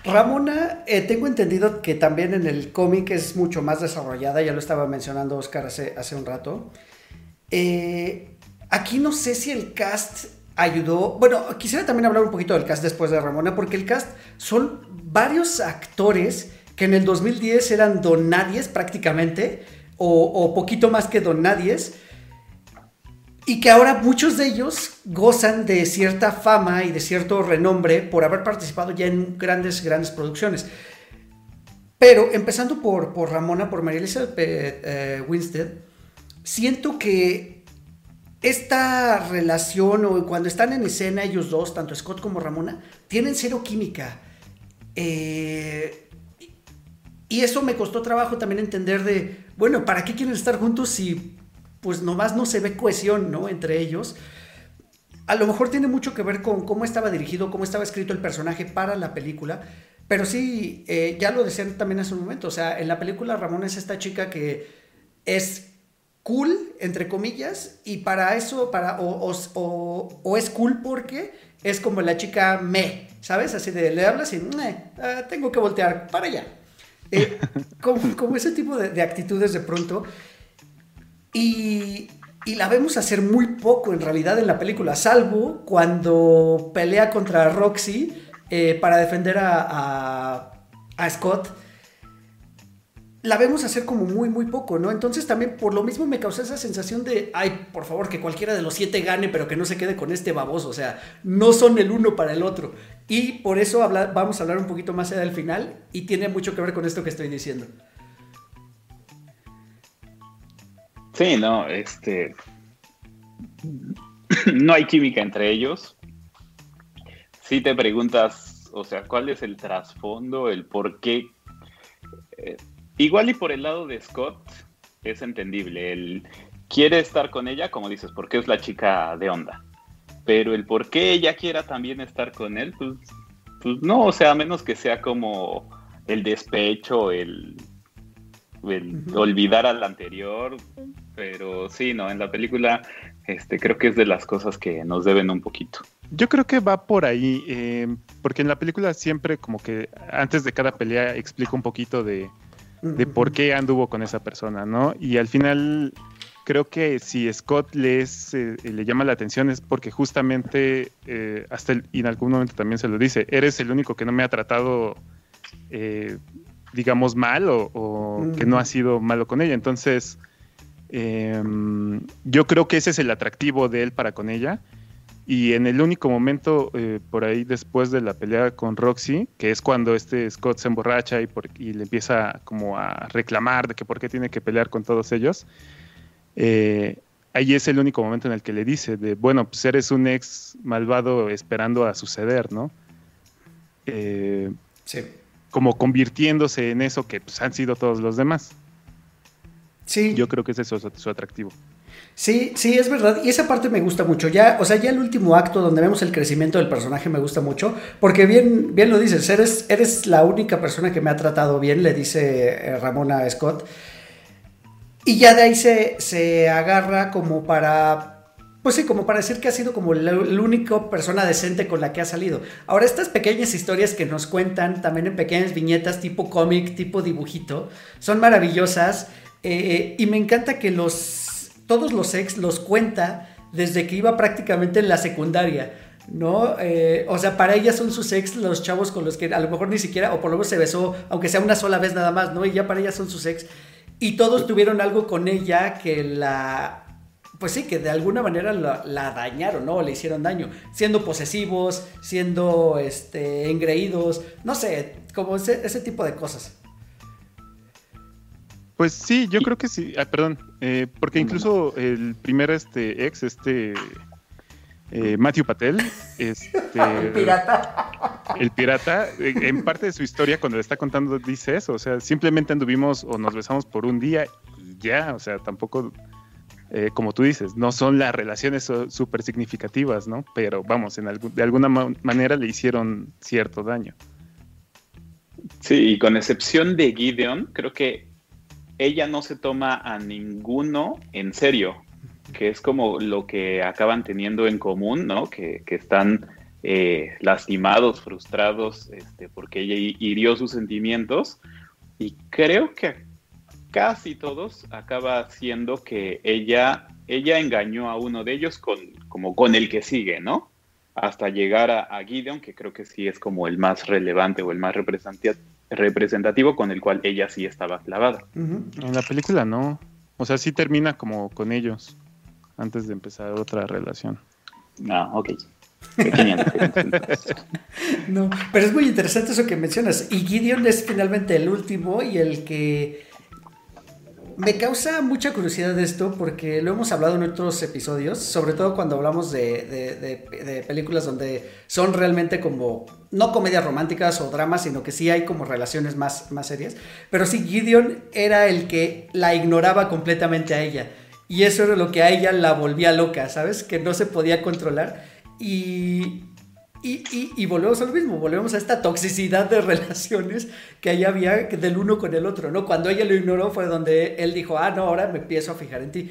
Ramona, eh, tengo entendido que también en el cómic es mucho más desarrollada, ya lo estaba mencionando Oscar hace, un rato. Eh, aquí no sé si el cast ayudó, bueno, quisiera también hablar un poquito del cast después de Ramona, porque el cast son varios actores que en el 2010 eran donadies prácticamente, o, o poquito más que donadies y que ahora muchos de ellos gozan de cierta fama y de cierto renombre por haber participado ya en grandes, grandes producciones. Pero empezando por, por Ramona, por María Elizabeth eh, Winstead, siento que esta relación o cuando están en escena ellos dos, tanto Scott como Ramona, tienen cero química. Eh, y eso me costó trabajo también entender de, bueno, ¿para qué quieren estar juntos si pues nomás no se ve cohesión, ¿no? Entre ellos. A lo mejor tiene mucho que ver con cómo estaba dirigido, cómo estaba escrito el personaje para la película, pero sí, eh, ya lo decían también hace un momento, o sea, en la película Ramón es esta chica que es cool, entre comillas, y para eso, para, o, o, es cool porque es como la chica me, ¿sabes? Así de, le hablas y, ah, tengo que voltear para allá. Eh, como, ese tipo de, de actitudes de pronto. Y, la vemos hacer muy poco en realidad en la película, salvo cuando pelea contra Roxy eh, para defender a, Scott. La vemos hacer como muy, muy poco, ¿no? Entonces también por lo mismo me causó esa sensación de, ay, por favor, que cualquiera de los siete gane, pero que no se quede con este baboso. O sea, no son el uno para el otro. Y por eso vamos a hablar un poquito más allá del final y tiene mucho que ver con esto que estoy diciendo. Sí, no, este. No hay química entre ellos. Si te preguntas, o sea, ¿cuál es el trasfondo, el por qué? Eh, igual y por el lado de Scott es entendible. Él quiere estar con ella, como dices, porque es la chica de onda. Pero el por qué ella quiera también estar con él, pues, pues no, o sea, a menos que sea como el despecho, el olvidar al anterior, pero sí, no, en la película este, creo que es de las cosas que nos deben un poquito. Yo creo que va por ahí, eh, porque en la película siempre como que antes de cada pelea explica un poquito de, de por qué anduvo con esa persona, ¿no? Y al final creo que si Scott les, eh, le llama la atención es porque justamente, eh, hasta el, y en algún momento también se lo dice, eres el único que no me ha tratado digamos, mal o, que no ha sido malo con ella. Entonces, em, yo creo que ese es el atractivo de él para con ella. Y en el único momento, eh, por ahí después de la pelea con Roxy, que es cuando este Scott se emborracha y, y le empieza como a reclamar de que por qué tiene que pelear con todos ellos, eh, ahí es el único momento en el que le dice de, bueno, pues eres un ex malvado esperando a suceder, ¿no? Eh, sí como convirtiéndose en eso que pues, han sido todos los demás. Sí. Yo creo que ese es su, atractivo. Sí, sí, es verdad. Y esa parte me gusta mucho. Ya, o sea, ya el último acto donde vemos el crecimiento del personaje me gusta mucho. Porque bien, bien lo dices, eres, eres la única persona que me ha tratado bien, le dice eh, Ramona a Scott. Y ya de ahí se, se agarra como para pues sí, como para decir que ha sido como la, única persona decente con la que ha salido. Ahora, estas pequeñas historias que nos cuentan, también en pequeñas viñetas tipo cómic, tipo dibujito, son maravillosas. Eh, y me encanta que los, todos los ex los cuenta desde que iba prácticamente en la secundaria. ¿no? Eh, o sea, para ella son sus ex los chavos con los que a lo mejor ni siquiera, o por lo menos se besó, aunque sea una sola vez nada más, ¿no? Y ya para ella son sus ex. Y todos tuvieron algo con ella que la pues sí, que de alguna manera la, dañaron, ¿no? Le hicieron daño, siendo posesivos, siendo este, engreídos, no sé, como ese, tipo de cosas. Pues sí, yo creo que sí. Ah, perdón, eh, porque incluso el primer este ex, este eh, Matthew Patel, este, el pirata, el pirata, en parte de su historia cuando le está contando dice eso, o sea, simplemente anduvimos o nos besamos por un día y ya, o sea, tampoco eh, como tú dices, no son las relaciones súper significativas, ¿no? Pero vamos, en de alguna manera le hicieron cierto daño. Sí, y con excepción de Gideon, creo que ella no se toma a ninguno en serio, que es como lo que acaban teniendo en común, ¿no? Que, están eh, lastimados, frustrados, este, porque ella hirió sus sentimientos. Y creo que casi todos acaba siendo que ella, ella engañó a uno de ellos con, como con el que sigue, ¿no? Hasta llegar a, Gideon, que creo que sí es como el más relevante o el más representativo con el cual ella sí estaba clavada. En la película no. O sea, sí termina como con ellos antes de empezar otra relación. Ah, ok. no, pero es muy interesante eso que mencionas. Y Gideon es finalmente el último y el que me causa mucha curiosidad esto porque lo hemos hablado en otros episodios, sobre todo cuando hablamos de, películas donde son realmente como, no comedias románticas o dramas, sino que sí hay como relaciones más, más serias. Pero sí, Gideon era el que la ignoraba completamente a ella. Y eso era lo que a ella la volvía loca, ¿sabes? Que no se podía controlar. Y y, volvemos a lo mismo, volvemos a esta toxicidad de relaciones que ahí había del uno con el otro, ¿no? Cuando ella lo ignoró fue donde él dijo, ah, no, ahora me empiezo a fijar en ti.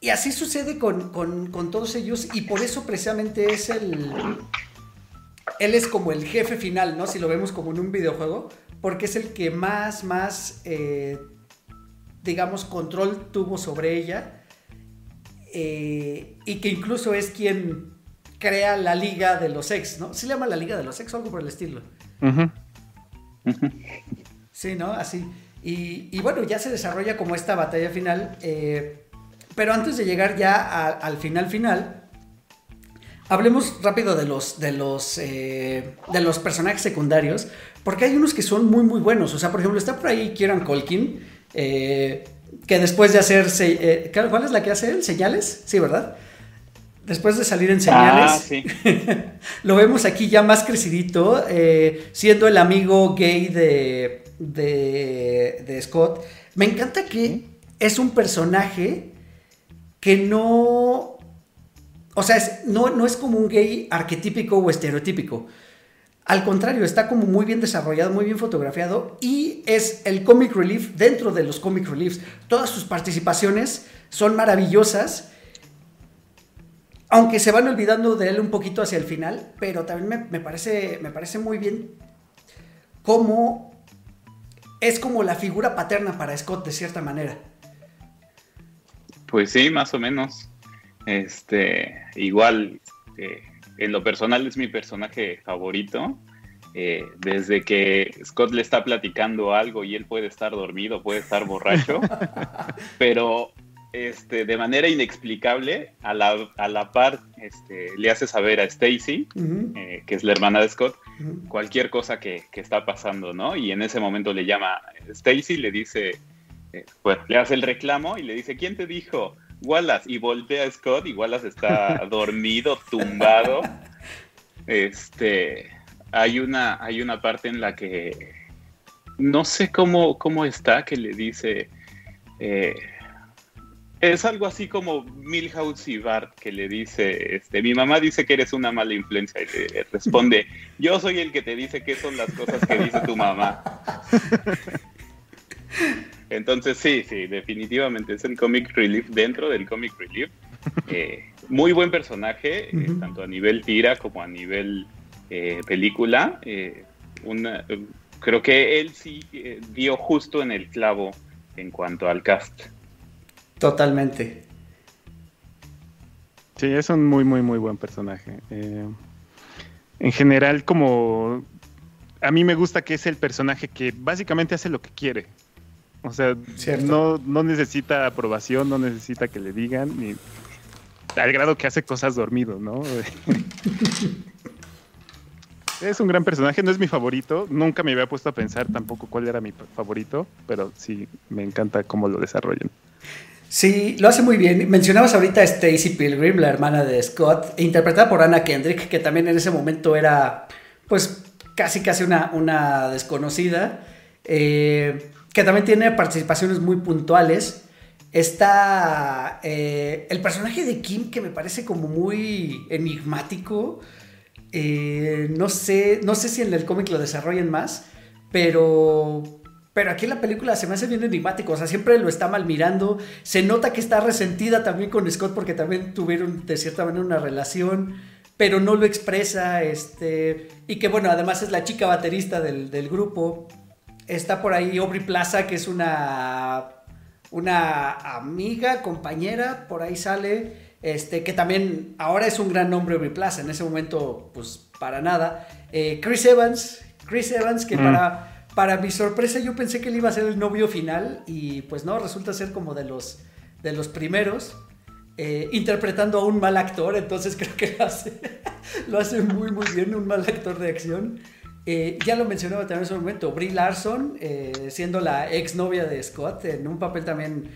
Y así sucede con, todos ellos y por eso precisamente es el... Él es como el jefe final, ¿no? Si lo vemos como en un videojuego, porque es el que más, más, eh, digamos, control tuvo sobre ella eh, y que incluso es quien crea la liga de los ex, ¿no? ¿Sí le llama la liga de los ex o algo por el estilo? sí, ¿no? Así. Y, bueno, ya se desarrolla como esta batalla final. Eh, pero antes de llegar ya al final final, hablemos rápido de los, de los, eh, de los personajes secundarios, porque hay unos que son muy, muy buenos. O sea, por ejemplo, está por ahí Kieran Colkin, eh, que después de hacer... ¿Cuál es la que hace él? ¿Señales? Sí, ¿verdad? Después de salir en ah, señales, lo vemos aquí ya más crecidito, eh, siendo el amigo gay de, de, Scott. Me encanta que es un personaje que no... O sea, no, no es como un gay arquetípico o estereotípico. Al contrario, está como muy bien desarrollado, muy bien fotografiado y es el comic relief dentro de los comic reliefs. Todas sus participaciones son maravillosas aunque se van olvidando de él un poquito hacia el final, pero también me, parece, me parece muy bien cómo es como la figura paterna para Scott de cierta manera. Pues sí, más o menos. Este, igual, eh, en lo personal es mi personaje favorito. Eh, desde que Scott le está platicando algo y él puede estar dormido, puede estar borracho, pero este, de manera inexplicable, a la, a la par, este, le hace saber a Stacy, eh, que es la hermana de Scott, cualquier cosa que, está pasando, ¿no? Y en ese momento le llama Stacy, le dice, eh, pues le hace el reclamo y le dice, ¿quién te dijo? Wallace, y voltea a Scott y Wallace está dormido, tumbado. Este, hay una, hay una parte en la que no sé cómo, cómo está, que le dice, eh, es algo así como Milhouse y Bart que le dice, este, mi mamá dice que eres una mala influencia y le responde, yo soy el que te dice qué son las cosas que dice tu mamá. Entonces sí, sí, definitivamente es el comic relief dentro del comic relief. Eh, muy buen personaje, eh, tanto a nivel tira como a nivel película. Una, creo que él sí dio justo en el clavo en cuanto al cast. Totalmente. Sí, es un muy, muy, muy buen personaje. en general, como a mí me gusta que es el personaje que básicamente hace lo que quiere. O sea, no, no, necesita aprobación, no necesita que le digan, ni al grado que hace cosas dormido, ¿no? es un gran personaje, no es mi favorito, nunca me había puesto a pensar tampoco cuál era mi favorito, pero sí, me encanta cómo lo desarrollan. Sí, lo hace muy bien. Mencionabas ahorita a Stacy Pilgrim, la hermana de Scott, interpretada por Anna Kendrick, que también en ese momento era, pues, casi casi una, una desconocida, eh, que también tiene participaciones muy puntuales. Está eh, el personaje de Kim, que me parece como muy enigmático. Eh, no, sé, no sé si en el cómic lo desarrollen más, pero, pero aquí en la película se me hace bien enigmático. O sea, siempre lo está mal mirando. Se nota que está resentida también con Scott porque también tuvieron de cierta manera una relación pero no lo expresa, este, y que bueno, además es la chica baterista del, grupo. Está por ahí Aubrey Plaza, que es una, una amiga, compañera, por ahí sale, este, que también ahora es un gran nombre Aubrey Plaza, en ese momento pues para nada. Eh, Chris Evans, Chris Evans, que mm. para, para mi sorpresa yo pensé que él iba a ser el novio final y pues no, resulta ser como de los, de los primeros. Eh, interpretando a un mal actor, entonces creo que lo hace, lo hace muy muy bien, un mal actor de acción. Eh, ya lo mencionaba también en ese momento, Brie Larson, eh, siendo la ex novia de Scott, en un papel también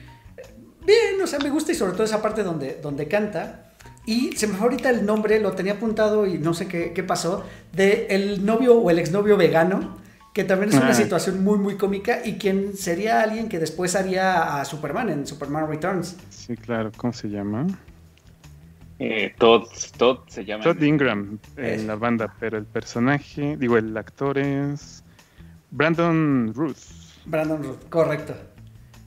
bien, o sea, me gusta y sobre todo esa parte donde, donde canta. Y se me fue ahorita el nombre, lo tenía apuntado y no sé qué, qué pasó, de el novio o el exnovio vegano que también es una ah. situación muy, muy cómica y quien sería alguien que después haría a Superman en Superman Returns. Sí, claro, ¿cómo se llama? Eh, Todd, Todd se llama. Todd Ingram en la banda, pero el personaje, digo, el actor es Brandon Ruth. Brandon Ruth, correcto.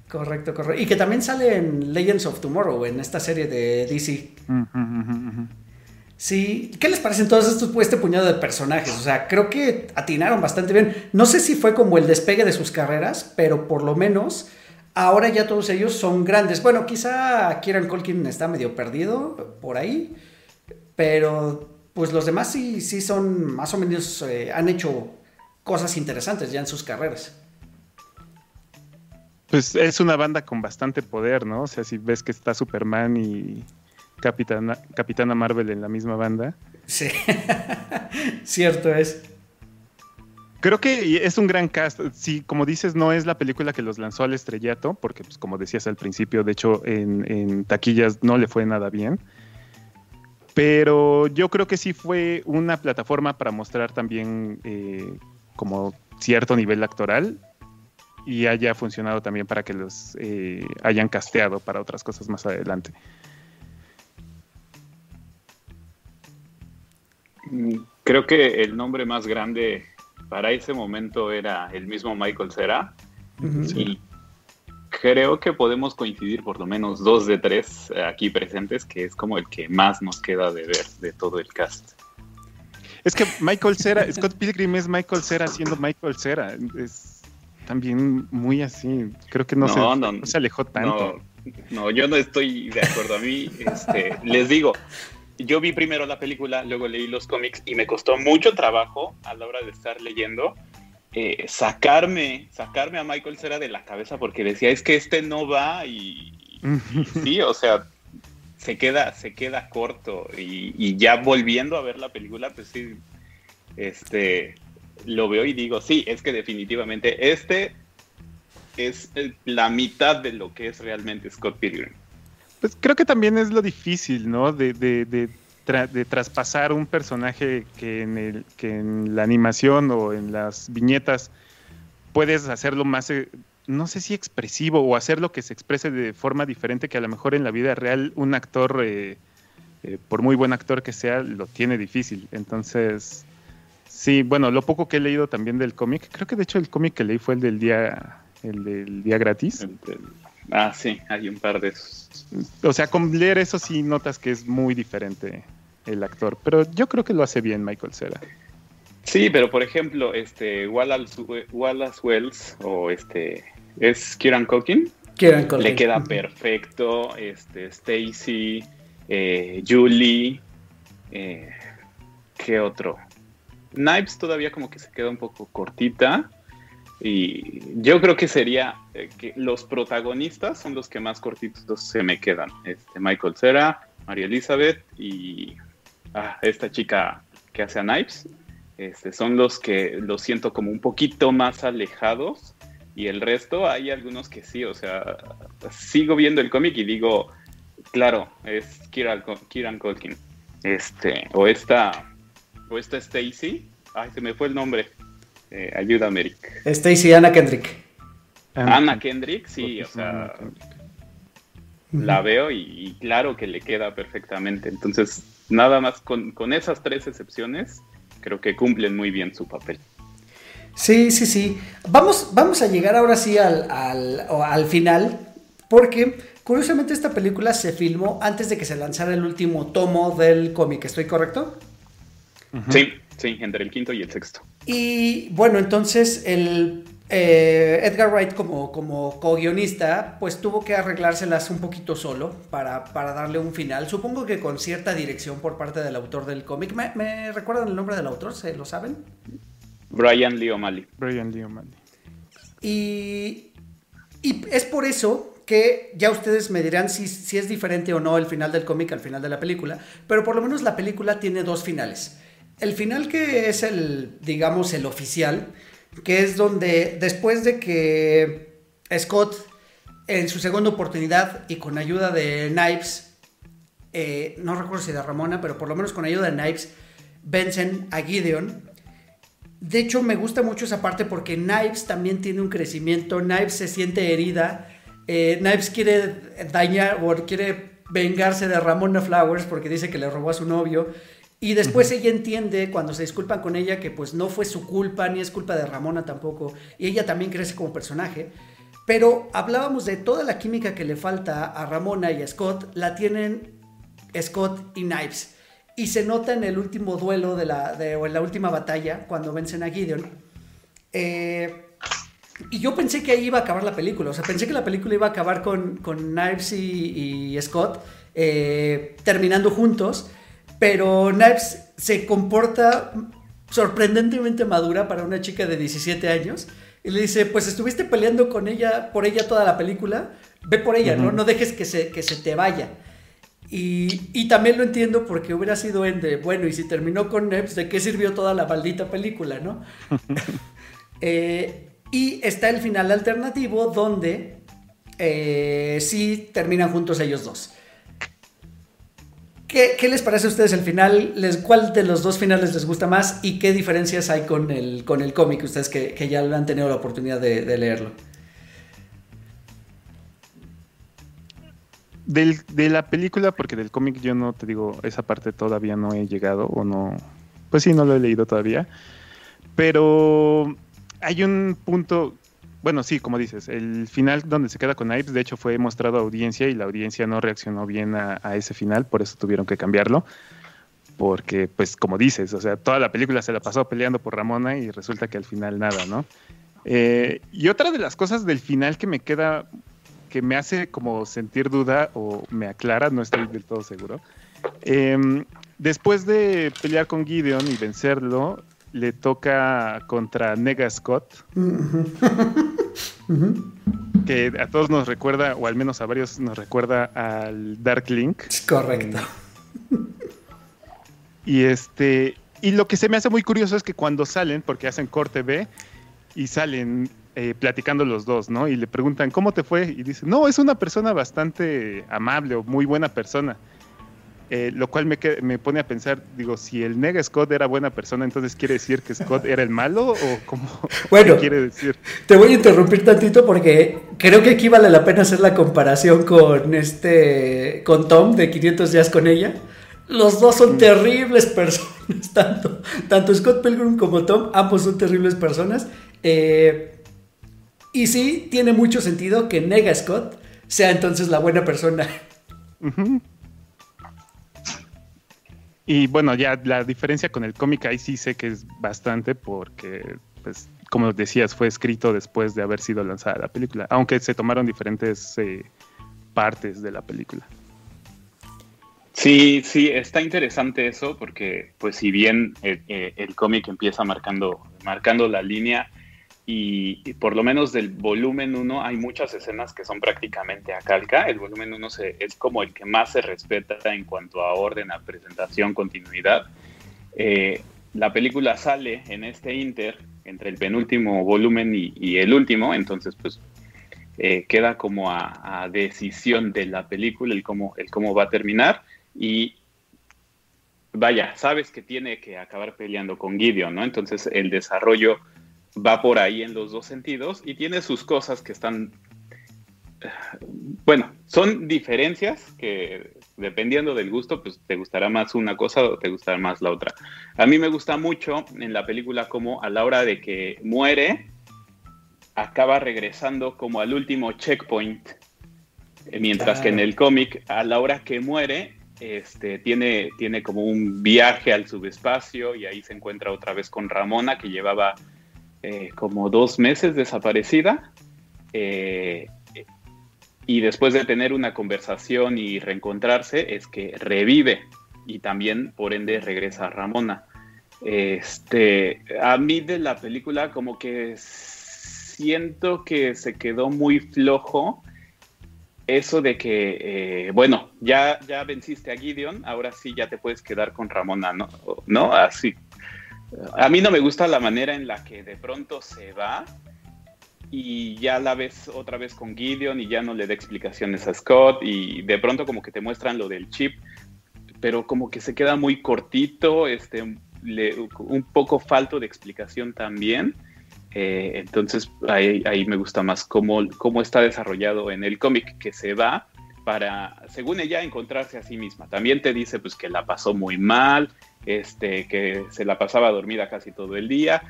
Correcto, correcto. Y que también sale en Legends of Tomorrow, en esta serie de DC. Sí, ¿qué les parecen todos estos, este puñado de personajes? O sea, creo que atinaron bastante bien. No sé si fue como el despegue de sus carreras, pero por lo menos ahora ya todos ellos son grandes. Bueno, quizá Kieran Colkin está medio perdido por ahí, pero pues los demás sí, sí son más o menos, eh, han hecho cosas interesantes ya en sus carreras. Pues es una banda con bastante poder, ¿no? O sea, si ves que está Superman y Capitana, Capitana Marvel en la misma banda. Sí, cierto es. Creo que es un gran cast. Sí, como dices, no es la película que los lanzó al estrellato, porque, pues, como decías al principio, de hecho, en, taquillas no le fue nada bien. Pero yo creo que sí fue una plataforma para mostrar también eh, como cierto nivel actoral y haya funcionado también para que los eh, hayan casteado para otras cosas más adelante. Creo que el nombre más grande para ese momento era el mismo Michael Cera. Y creo que podemos coincidir por lo menos dos de tres aquí presentes, que es como el que más nos queda de ver de todo el cast. Es que Michael Cera, Scott Pilgrim es Michael Cera siendo Michael Cera. Es también muy así. Creo que no, se, alejó tanto. No, yo no estoy de acuerdo. A mí, este, les digo, yo vi primero la película, luego leí los cómics y me costó mucho trabajo a la hora de estar leyendo eh, sacarme, sacarme a Michael Cera de la cabeza porque decía es que este no va y, sí, o sea, se queda, se queda corto y, ya volviendo a ver la película, pues sí, este, lo veo y digo, sí, es que definitivamente este es la mitad de lo que es realmente Scott Pilgrim. Pues creo que también es lo difícil, ¿no? De, de, de, traspasar un personaje que en, el, que en la animación o en las viñetas puedes hacerlo más, eh, no sé si expresivo o hacerlo que se exprese de forma diferente que a lo mejor en la vida real un actor, eh, eh, por muy buen actor que sea, lo tiene difícil. Entonces, sí, bueno, lo poco que he leído también del cómic, creo que de hecho el cómic que leí fue el del día, el del día gratis. Ah, sí, hay un par de esos. O sea, con leer eso sí notas que es muy diferente el actor, pero yo creo que lo hace bien Michael Cera. Sí, pero por ejemplo, este Wallace, Wallace Wells o este es Kieran Culkin. Kieran Culkin. Le queda perfecto. Este Stacy, eh, Julie, eh, ¿qué otro? Knives todavía como que se queda un poco cortita. Y yo creo que sería eh, que los protagonistas son los que más cortitos se me quedan. Este, Michael Cera, María Elizabeth y ah, esta chica que hace Knives. Este, son los que los siento como un poquito más alejados. Y el resto hay algunos que sí, o sea, sigo viendo el cómic y digo, claro, es Kieran, Kieran Culkin. Este, o esta, o esta Stacy. Ay, se me fue el nombre. Eh, ayúdame, Eric. Stacy Anna Kendrick. Ana Kendrick, sí, o sea, la veo y, claro que le queda perfectamente. Entonces, nada más con, esas tres excepciones, creo que cumplen muy bien su papel. Sí, sí, sí. Vamos, vamos a llegar ahora sí al, al, al final, porque curiosamente esta película se filmó antes de que se lanzara el último tomo del cómic, ¿estoy correcto? Sí, sí, entre el quinto y el sexto. Y bueno, entonces el eh, Edgar Wright como, como co-guionista, pues tuvo que arreglárselas un poquito solo para, darle un final. Supongo que con cierta dirección por parte del autor del cómic. ¿Me, recuerdan el nombre del autor? ¿Se lo saben? Brian Lee O'Malley. Brian Lee O'Malley. Y, y es por eso que ya ustedes me dirán si, si es diferente o no el final del cómic al final de la película, pero por lo menos la película tiene dos finales. El final que es el, digamos, el oficial, que es donde después de que Scott, en su segunda oportunidad y con ayuda de Knives, eh, no recuerdo si de Ramona, pero por lo menos con ayuda de Knives, vencen a Gideon. De hecho, me gusta mucho esa parte porque Knives también tiene un crecimiento, Knives se siente herida, eh, Knives quiere dañar o quiere vengarse de Ramona Flowers porque dice que le robó a su novio y después ella entiende, cuando se disculpan con ella, que pues no fue su culpa, ni es culpa de Ramona tampoco. Y ella también crece como personaje. Pero hablábamos de toda la química que le falta a Ramona y a Scott, la tienen Scott y Knives. Y se nota en el último duelo de la, o en la última batalla, cuando vencen a Gideon. Eh, y yo pensé que ahí iba a acabar la película. O sea, pensé que la película iba a acabar con, con Knives y, Scott eh, terminando juntos. Pero Knives se comporta sorprendentemente madura para una chica de 17 años. Y le dice, pues estuviste peleando con ella, por ella toda la película, ve por ella, ¿no? No dejes que se, que se te vaya. Y, también lo entiendo porque hubiera sido en de, bueno, y si terminó con Knives, ¿de qué sirvió toda la maldita película, no? Eh, y está el final alternativo donde eh, sí terminan juntos ellos dos. ¿Qué, les parece a ustedes el final? Les, ¿Cuál de los dos finales les gusta más y qué diferencias hay con el, con el cómic, ustedes que, que, ya han tenido la oportunidad de, leerlo? de la película, porque del cómic yo no te digo, esa parte todavía no he llegado o no, pues sí, no lo he leído todavía, pero hay un punto bueno, sí, como dices, el final donde se queda con Knives, de hecho, fue mostrado a audiencia y la audiencia no reaccionó bien a, ese final, por eso tuvieron que cambiarlo. Porque, pues, como dices, o sea, toda la película se la pasó peleando por Ramona y resulta que al final nada, ¿no? Eh, y otra de las cosas del final que me queda, que me hace como sentir duda o me aclara, no estoy del todo seguro. Em, después de pelear con Gideon y vencerlo, le toca contra Nega Scott. que a todos nos recuerda, o al menos a varios nos recuerda al Dark Link. Correcto. Y este. Y lo que se me hace muy curioso es que cuando salen, porque hacen corte B, y salen eh, platicando los dos, ¿no? Y le preguntan, ¿cómo te fue? Y dice, no, es una persona bastante amable o muy buena persona. Eh, lo cual me, me, pone a pensar, digo, si el nega Scott era buena persona, entonces quiere decir que Scott era el malo o cómo bueno, quiere decir. Te voy a interrumpir tantito porque creo que aquí vale la pena hacer la comparación con este, con Tom de 500 días con ella. Los dos son mm. terribles personas, tanto, tanto Scott Pilgrim como Tom, ambos son terribles personas. Eh, y sí, tiene mucho sentido que Nega Scott sea entonces la buena persona. Y bueno, ya la diferencia con el cómic ahí sí sé que es bastante porque, pues, como decías, fue escrito después de haber sido lanzada la película, aunque se tomaron diferentes eh, partes de la película. Sí, sí, está interesante eso porque, pues, si bien el, eh, el cómic empieza marcando, marcando la línea, y, por lo menos del volumen 1 hay muchas escenas que son prácticamente a calca. El volumen 1 es como el que más se respeta en cuanto a orden, a presentación, continuidad. Eh, la película sale en este inter entre el penúltimo volumen y, el último, entonces pues eh, queda como a, decisión de la película el cómo, el cómo va a terminar y vaya, sabes que tiene que acabar peleando con Gideon, ¿no? Entonces el desarrollo va por ahí en los dos sentidos y tiene sus cosas que están, bueno, son diferencias que dependiendo del gusto, pues te gustará más una cosa o te gustará más la otra. A mí me gusta mucho en la película como a la hora de que muere, acaba regresando como al último checkpoint, eh, mientras que en el cómic, a la hora que muere, este, tiene, tiene como un viaje al subespacio y ahí se encuentra otra vez con Ramona, que llevaba eh, como dos meses desaparecida. Eh, y después de tener una conversación y reencontrarse, es que revive y también, por ende, regresa a Ramona. Este, a mí de la película como que siento que se quedó muy flojo eso de que, eh, bueno, ya, ya venciste a Gideon, ahora sí ya te puedes quedar con Ramona, ¿no? ¿No? Así, a mí no me gusta la manera en la que de pronto se va y ya la ves otra vez con Gideon y ya no le da explicaciones a Scott y de pronto como que te muestran lo del chip, pero como que se queda muy cortito, este, un poco falto de explicación también. Eh, entonces ahí, me gusta más cómo, cómo está desarrollado en el cómic que se va para, según ella, encontrarse a sí misma. También te dice pues que la pasó muy mal, este, que se la pasaba dormida casi todo el día,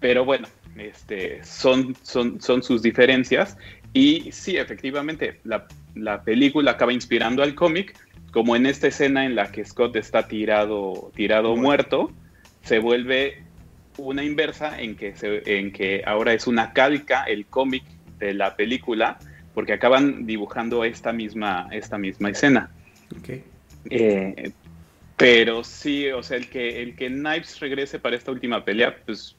pero bueno, este, son, son, son sus diferencias y sí, efectivamente, la, película acaba inspirando al cómic, como en esta escena en la que Scott está tirado, tirado muerto, se vuelve una inversa en que, en que ahora es una calca el cómic de la película, porque acaban dibujando esta misma, esta misma escena. Okay. Eh, pero sí, o sea, el que, el que Knives regrese para esta última pelea, pues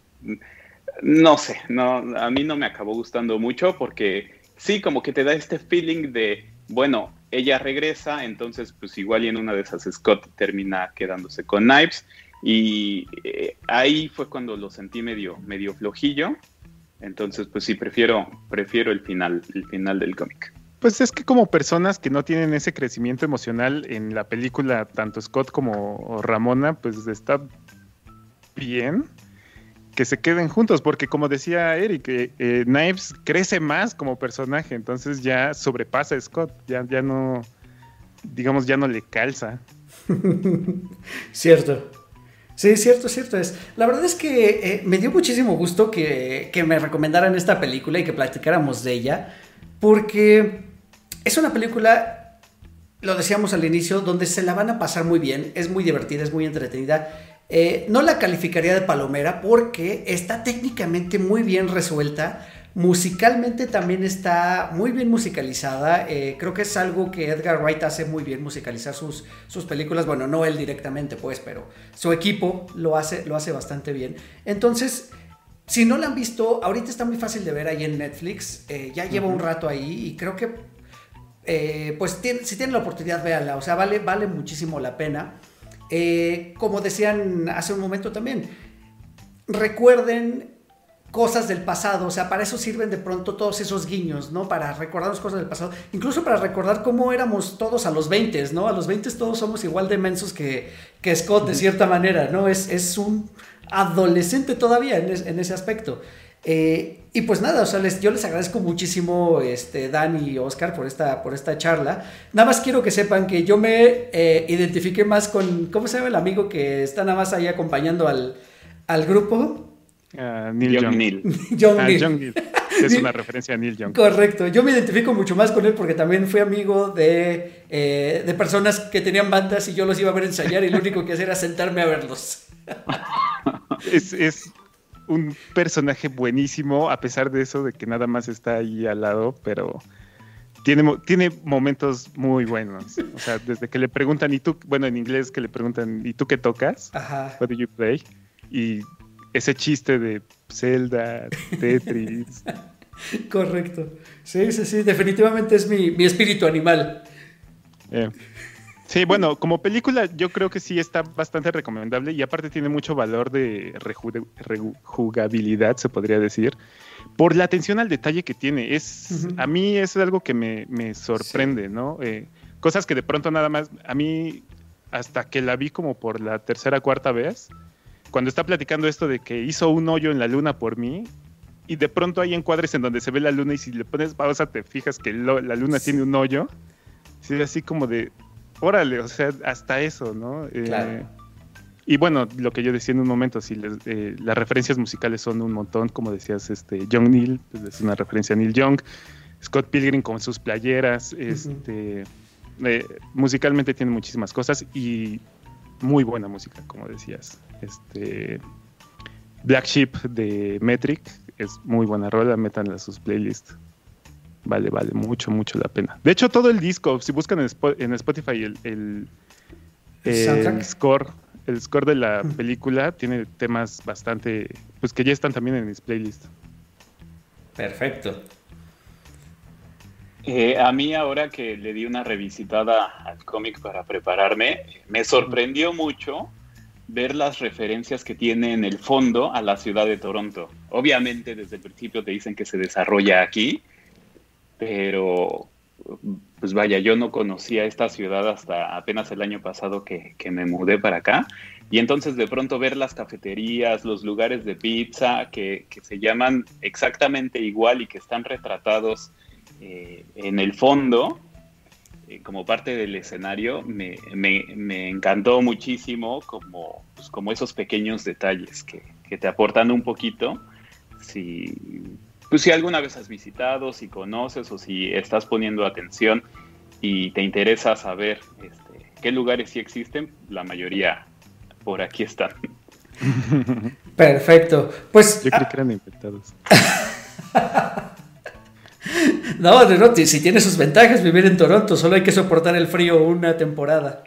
no sé, no, a mí no me acabó gustando mucho porque sí, como que te da este feeling de, bueno, ella regresa, entonces pues igual y en una de esas Scott termina quedándose con Knives y eh, ahí fue cuando lo sentí medio, medio flojillo, entonces pues sí, prefiero, prefiero el final, el final del cómic. Pues es que como personas que no tienen ese crecimiento emocional en la película, tanto Scott como Ramona, pues está bien que se queden juntos, porque como decía Eric, eh, eh, Knives crece más como personaje, entonces ya sobrepasa a Scott, ya, ya no, digamos, ya no le calza. cierto. Sí, cierto, cierto es. La verdad es que eh, me dio muchísimo gusto que, que me recomendaran esta película y que platicáramos de ella, porque es una película, lo decíamos al inicio, donde se la van a pasar muy bien, es muy divertida, es muy entretenida. Eh, no la calificaría de palomera porque está técnicamente muy bien resuelta. Musicalmente también está muy bien musicalizada. Eh, creo que es algo que Edgar Wright hace muy bien, musicalizar sus, sus películas. Bueno, no él directamente, pues, pero su equipo lo hace, lo hace bastante bien. Entonces, si no la han visto, ahorita está muy fácil de ver ahí en Netflix. Eh, ya lleva un rato ahí y creo que eh, pues si tienen la oportunidad, véanla. O sea, vale, vale muchísimo la pena. Eh, como decían hace un momento también, recuerden cosas del pasado, o sea, para eso sirven de pronto todos esos guiños, ¿no? Para recordarnos cosas del pasado, incluso para recordar cómo éramos todos a los 20, ¿no? A los 20 todos somos igual de mensos que, que Scott, de cierta manera, ¿no? Es, es un adolescente todavía en, en ese aspecto. Eh, y pues nada, o sea, yo les agradezco muchísimo, este, Dan y Oscar, por esta, por esta charla. Nada más quiero que sepan que yo me eh, identifiqué más con, ¿cómo se llama el amigo que está nada más ahí acompañando al, al grupo? Uh, Neil John Neil. John, ah, Neil. Es una referencia a Neil Young. Correcto. Yo me identifico mucho más con él porque también fui amigo de, eh, de personas que tenían bandas y yo los iba a ver ensayar y lo único que hacía era sentarme a verlos. es, es un personaje buenísimo, a pesar de eso, de que nada más está ahí al lado, pero tiene, tiene momentos muy buenos. O sea, desde que le preguntan, ¿y tú? Bueno, en inglés que le preguntan, ¿y tú qué tocas? Ajá. What do you play? Y ese chiste de Zelda, Tetris. Correcto. Sí, sí, sí, definitivamente es mi, mi espíritu animal. Eh. Sí, bueno, como película yo creo que sí está bastante recomendable y aparte tiene mucho valor de rejugabilidad, se podría decir, por la atención al detalle que tiene. Es, A mí es algo que me, me sorprende, ¿no? Eh, cosas que de pronto nada más, a mí hasta que la vi como por la tercera, cuarta vez, cuando está platicando esto de que hizo un hoyo en la luna por mí, y de pronto hay encuadres en donde se ve la luna y si le pones pausa te fijas que la luna tiene un hoyo. Sí, así como de, órale, o sea, hasta eso, ¿no? Eh, y bueno, lo que yo decía en un momento, si eh, las referencias musicales son un montón, como decías, este, Young Neil, pues, es una referencia a Neil Young, Scott Pilgrim con sus playeras, este, eh, musicalmente tiene muchísimas cosas y muy buena música, como decías. Este, Black Sheep de Metric es muy buena rola, métanla a sus playlists. Vale, vale, mucho, mucho la pena. De hecho, todo el disco, si buscan en, Spotify el, el, score, el score de la película tiene temas bastante, pues que ya están también en mis playlists. Perfecto. Eh, a mí ahora que le di una revisitada al cómic para prepararme, me sorprendió mucho ver las referencias que tiene en el fondo a la ciudad de Toronto. Obviamente desde el principio te dicen que se desarrolla aquí, pero pues vaya, yo no conocía esta ciudad hasta apenas el año pasado que, me mudé para acá. Y entonces de pronto ver las cafeterías, los lugares de pizza que, se llaman exactamente igual y que están retratados eh, en el fondo eh, como parte del escenario, me, encantó muchísimo como, pues, como esos pequeños detalles que, que te aportan un poquito. Si, pues si alguna vez has visitado, si conoces o si estás poniendo atención y te interesa saber este, qué lugares sí existen, la mayoría por aquí están. Perfecto. Pues. Yo creo que eran infectados. no, no, si tiene sus ventajas vivir en Toronto, solo hay que soportar el frío una temporada.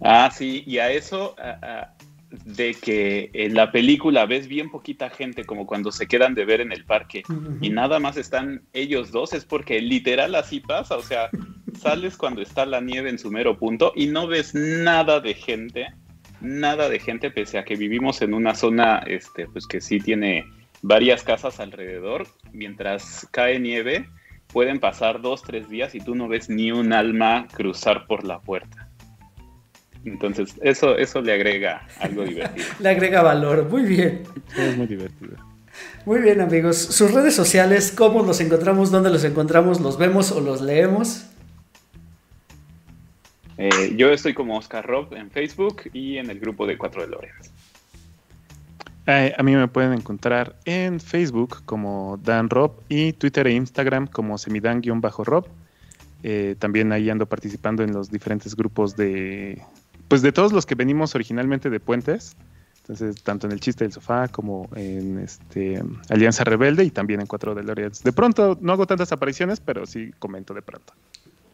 Ah, sí, y a eso, de que en la película ves bien poquita gente, como cuando se quedan de ver en el parque, y nada más están ellos dos, es porque literal así pasa, o sea, sales cuando está la nieve en su mero punto y no ves nada de gente, nada de gente, pese a que vivimos en una zona, este, pues que sí tiene varias casas alrededor, mientras cae nieve, pueden pasar dos, tres días y tú no ves ni un alma cruzar por la puerta. Entonces, eso, eso le agrega algo divertido. le agrega valor, muy bien. Es muy divertido. Muy bien, amigos. Sus redes sociales, ¿cómo los encontramos? ¿Dónde los encontramos? ¿Los vemos o los leemos? Eh, yo estoy como Oscar Rob en Facebook y en el grupo de Cuatro de Lorenz. Eh, a mí me pueden encontrar en Facebook como Dan Rob y Twitter e Instagram como semidan-rob. Eh, también ahí ando participando en los diferentes grupos de, pues de todos los que venimos originalmente de Puentes, entonces tanto en el chiste del sofá como en este Alianza Rebelde y también en Cuatro de Loreats. De pronto no hago tantas apariciones, pero sí comento de pronto.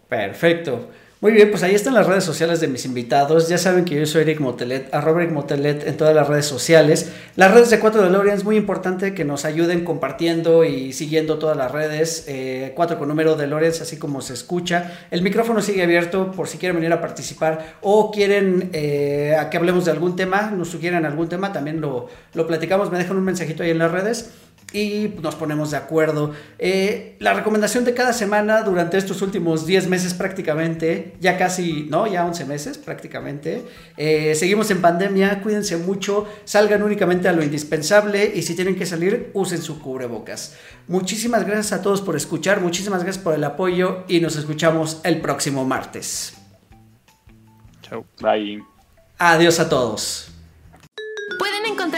Perfecto. Muy bien, pues ahí están las redes sociales de mis invitados. Ya saben que yo soy Eric Motelet, a Robert Motelet en todas las redes sociales. Las redes de 4 DeLorean es muy importante que nos ayuden compartiendo y siguiendo todas las redes. Eh, 4 con número de así como se escucha. El micrófono sigue abierto por si quieren venir a participar o quieren eh, a que hablemos de algún tema, nos sugieren algún tema, también lo, lo platicamos. Me dejan un mensajito ahí en las redes y nos ponemos de acuerdo. Eh, la recomendación de cada semana durante estos últimos 10 meses prácticamente, ya casi, no, ya 11 meses prácticamente, eh, seguimos en pandemia, cuídense mucho, salgan únicamente a lo indispensable y si tienen que salir, usen su cubrebocas. Muchísimas gracias a todos por escuchar, muchísimas gracias por el apoyo y nos escuchamos el próximo martes. Chao. Bye. Adiós a todos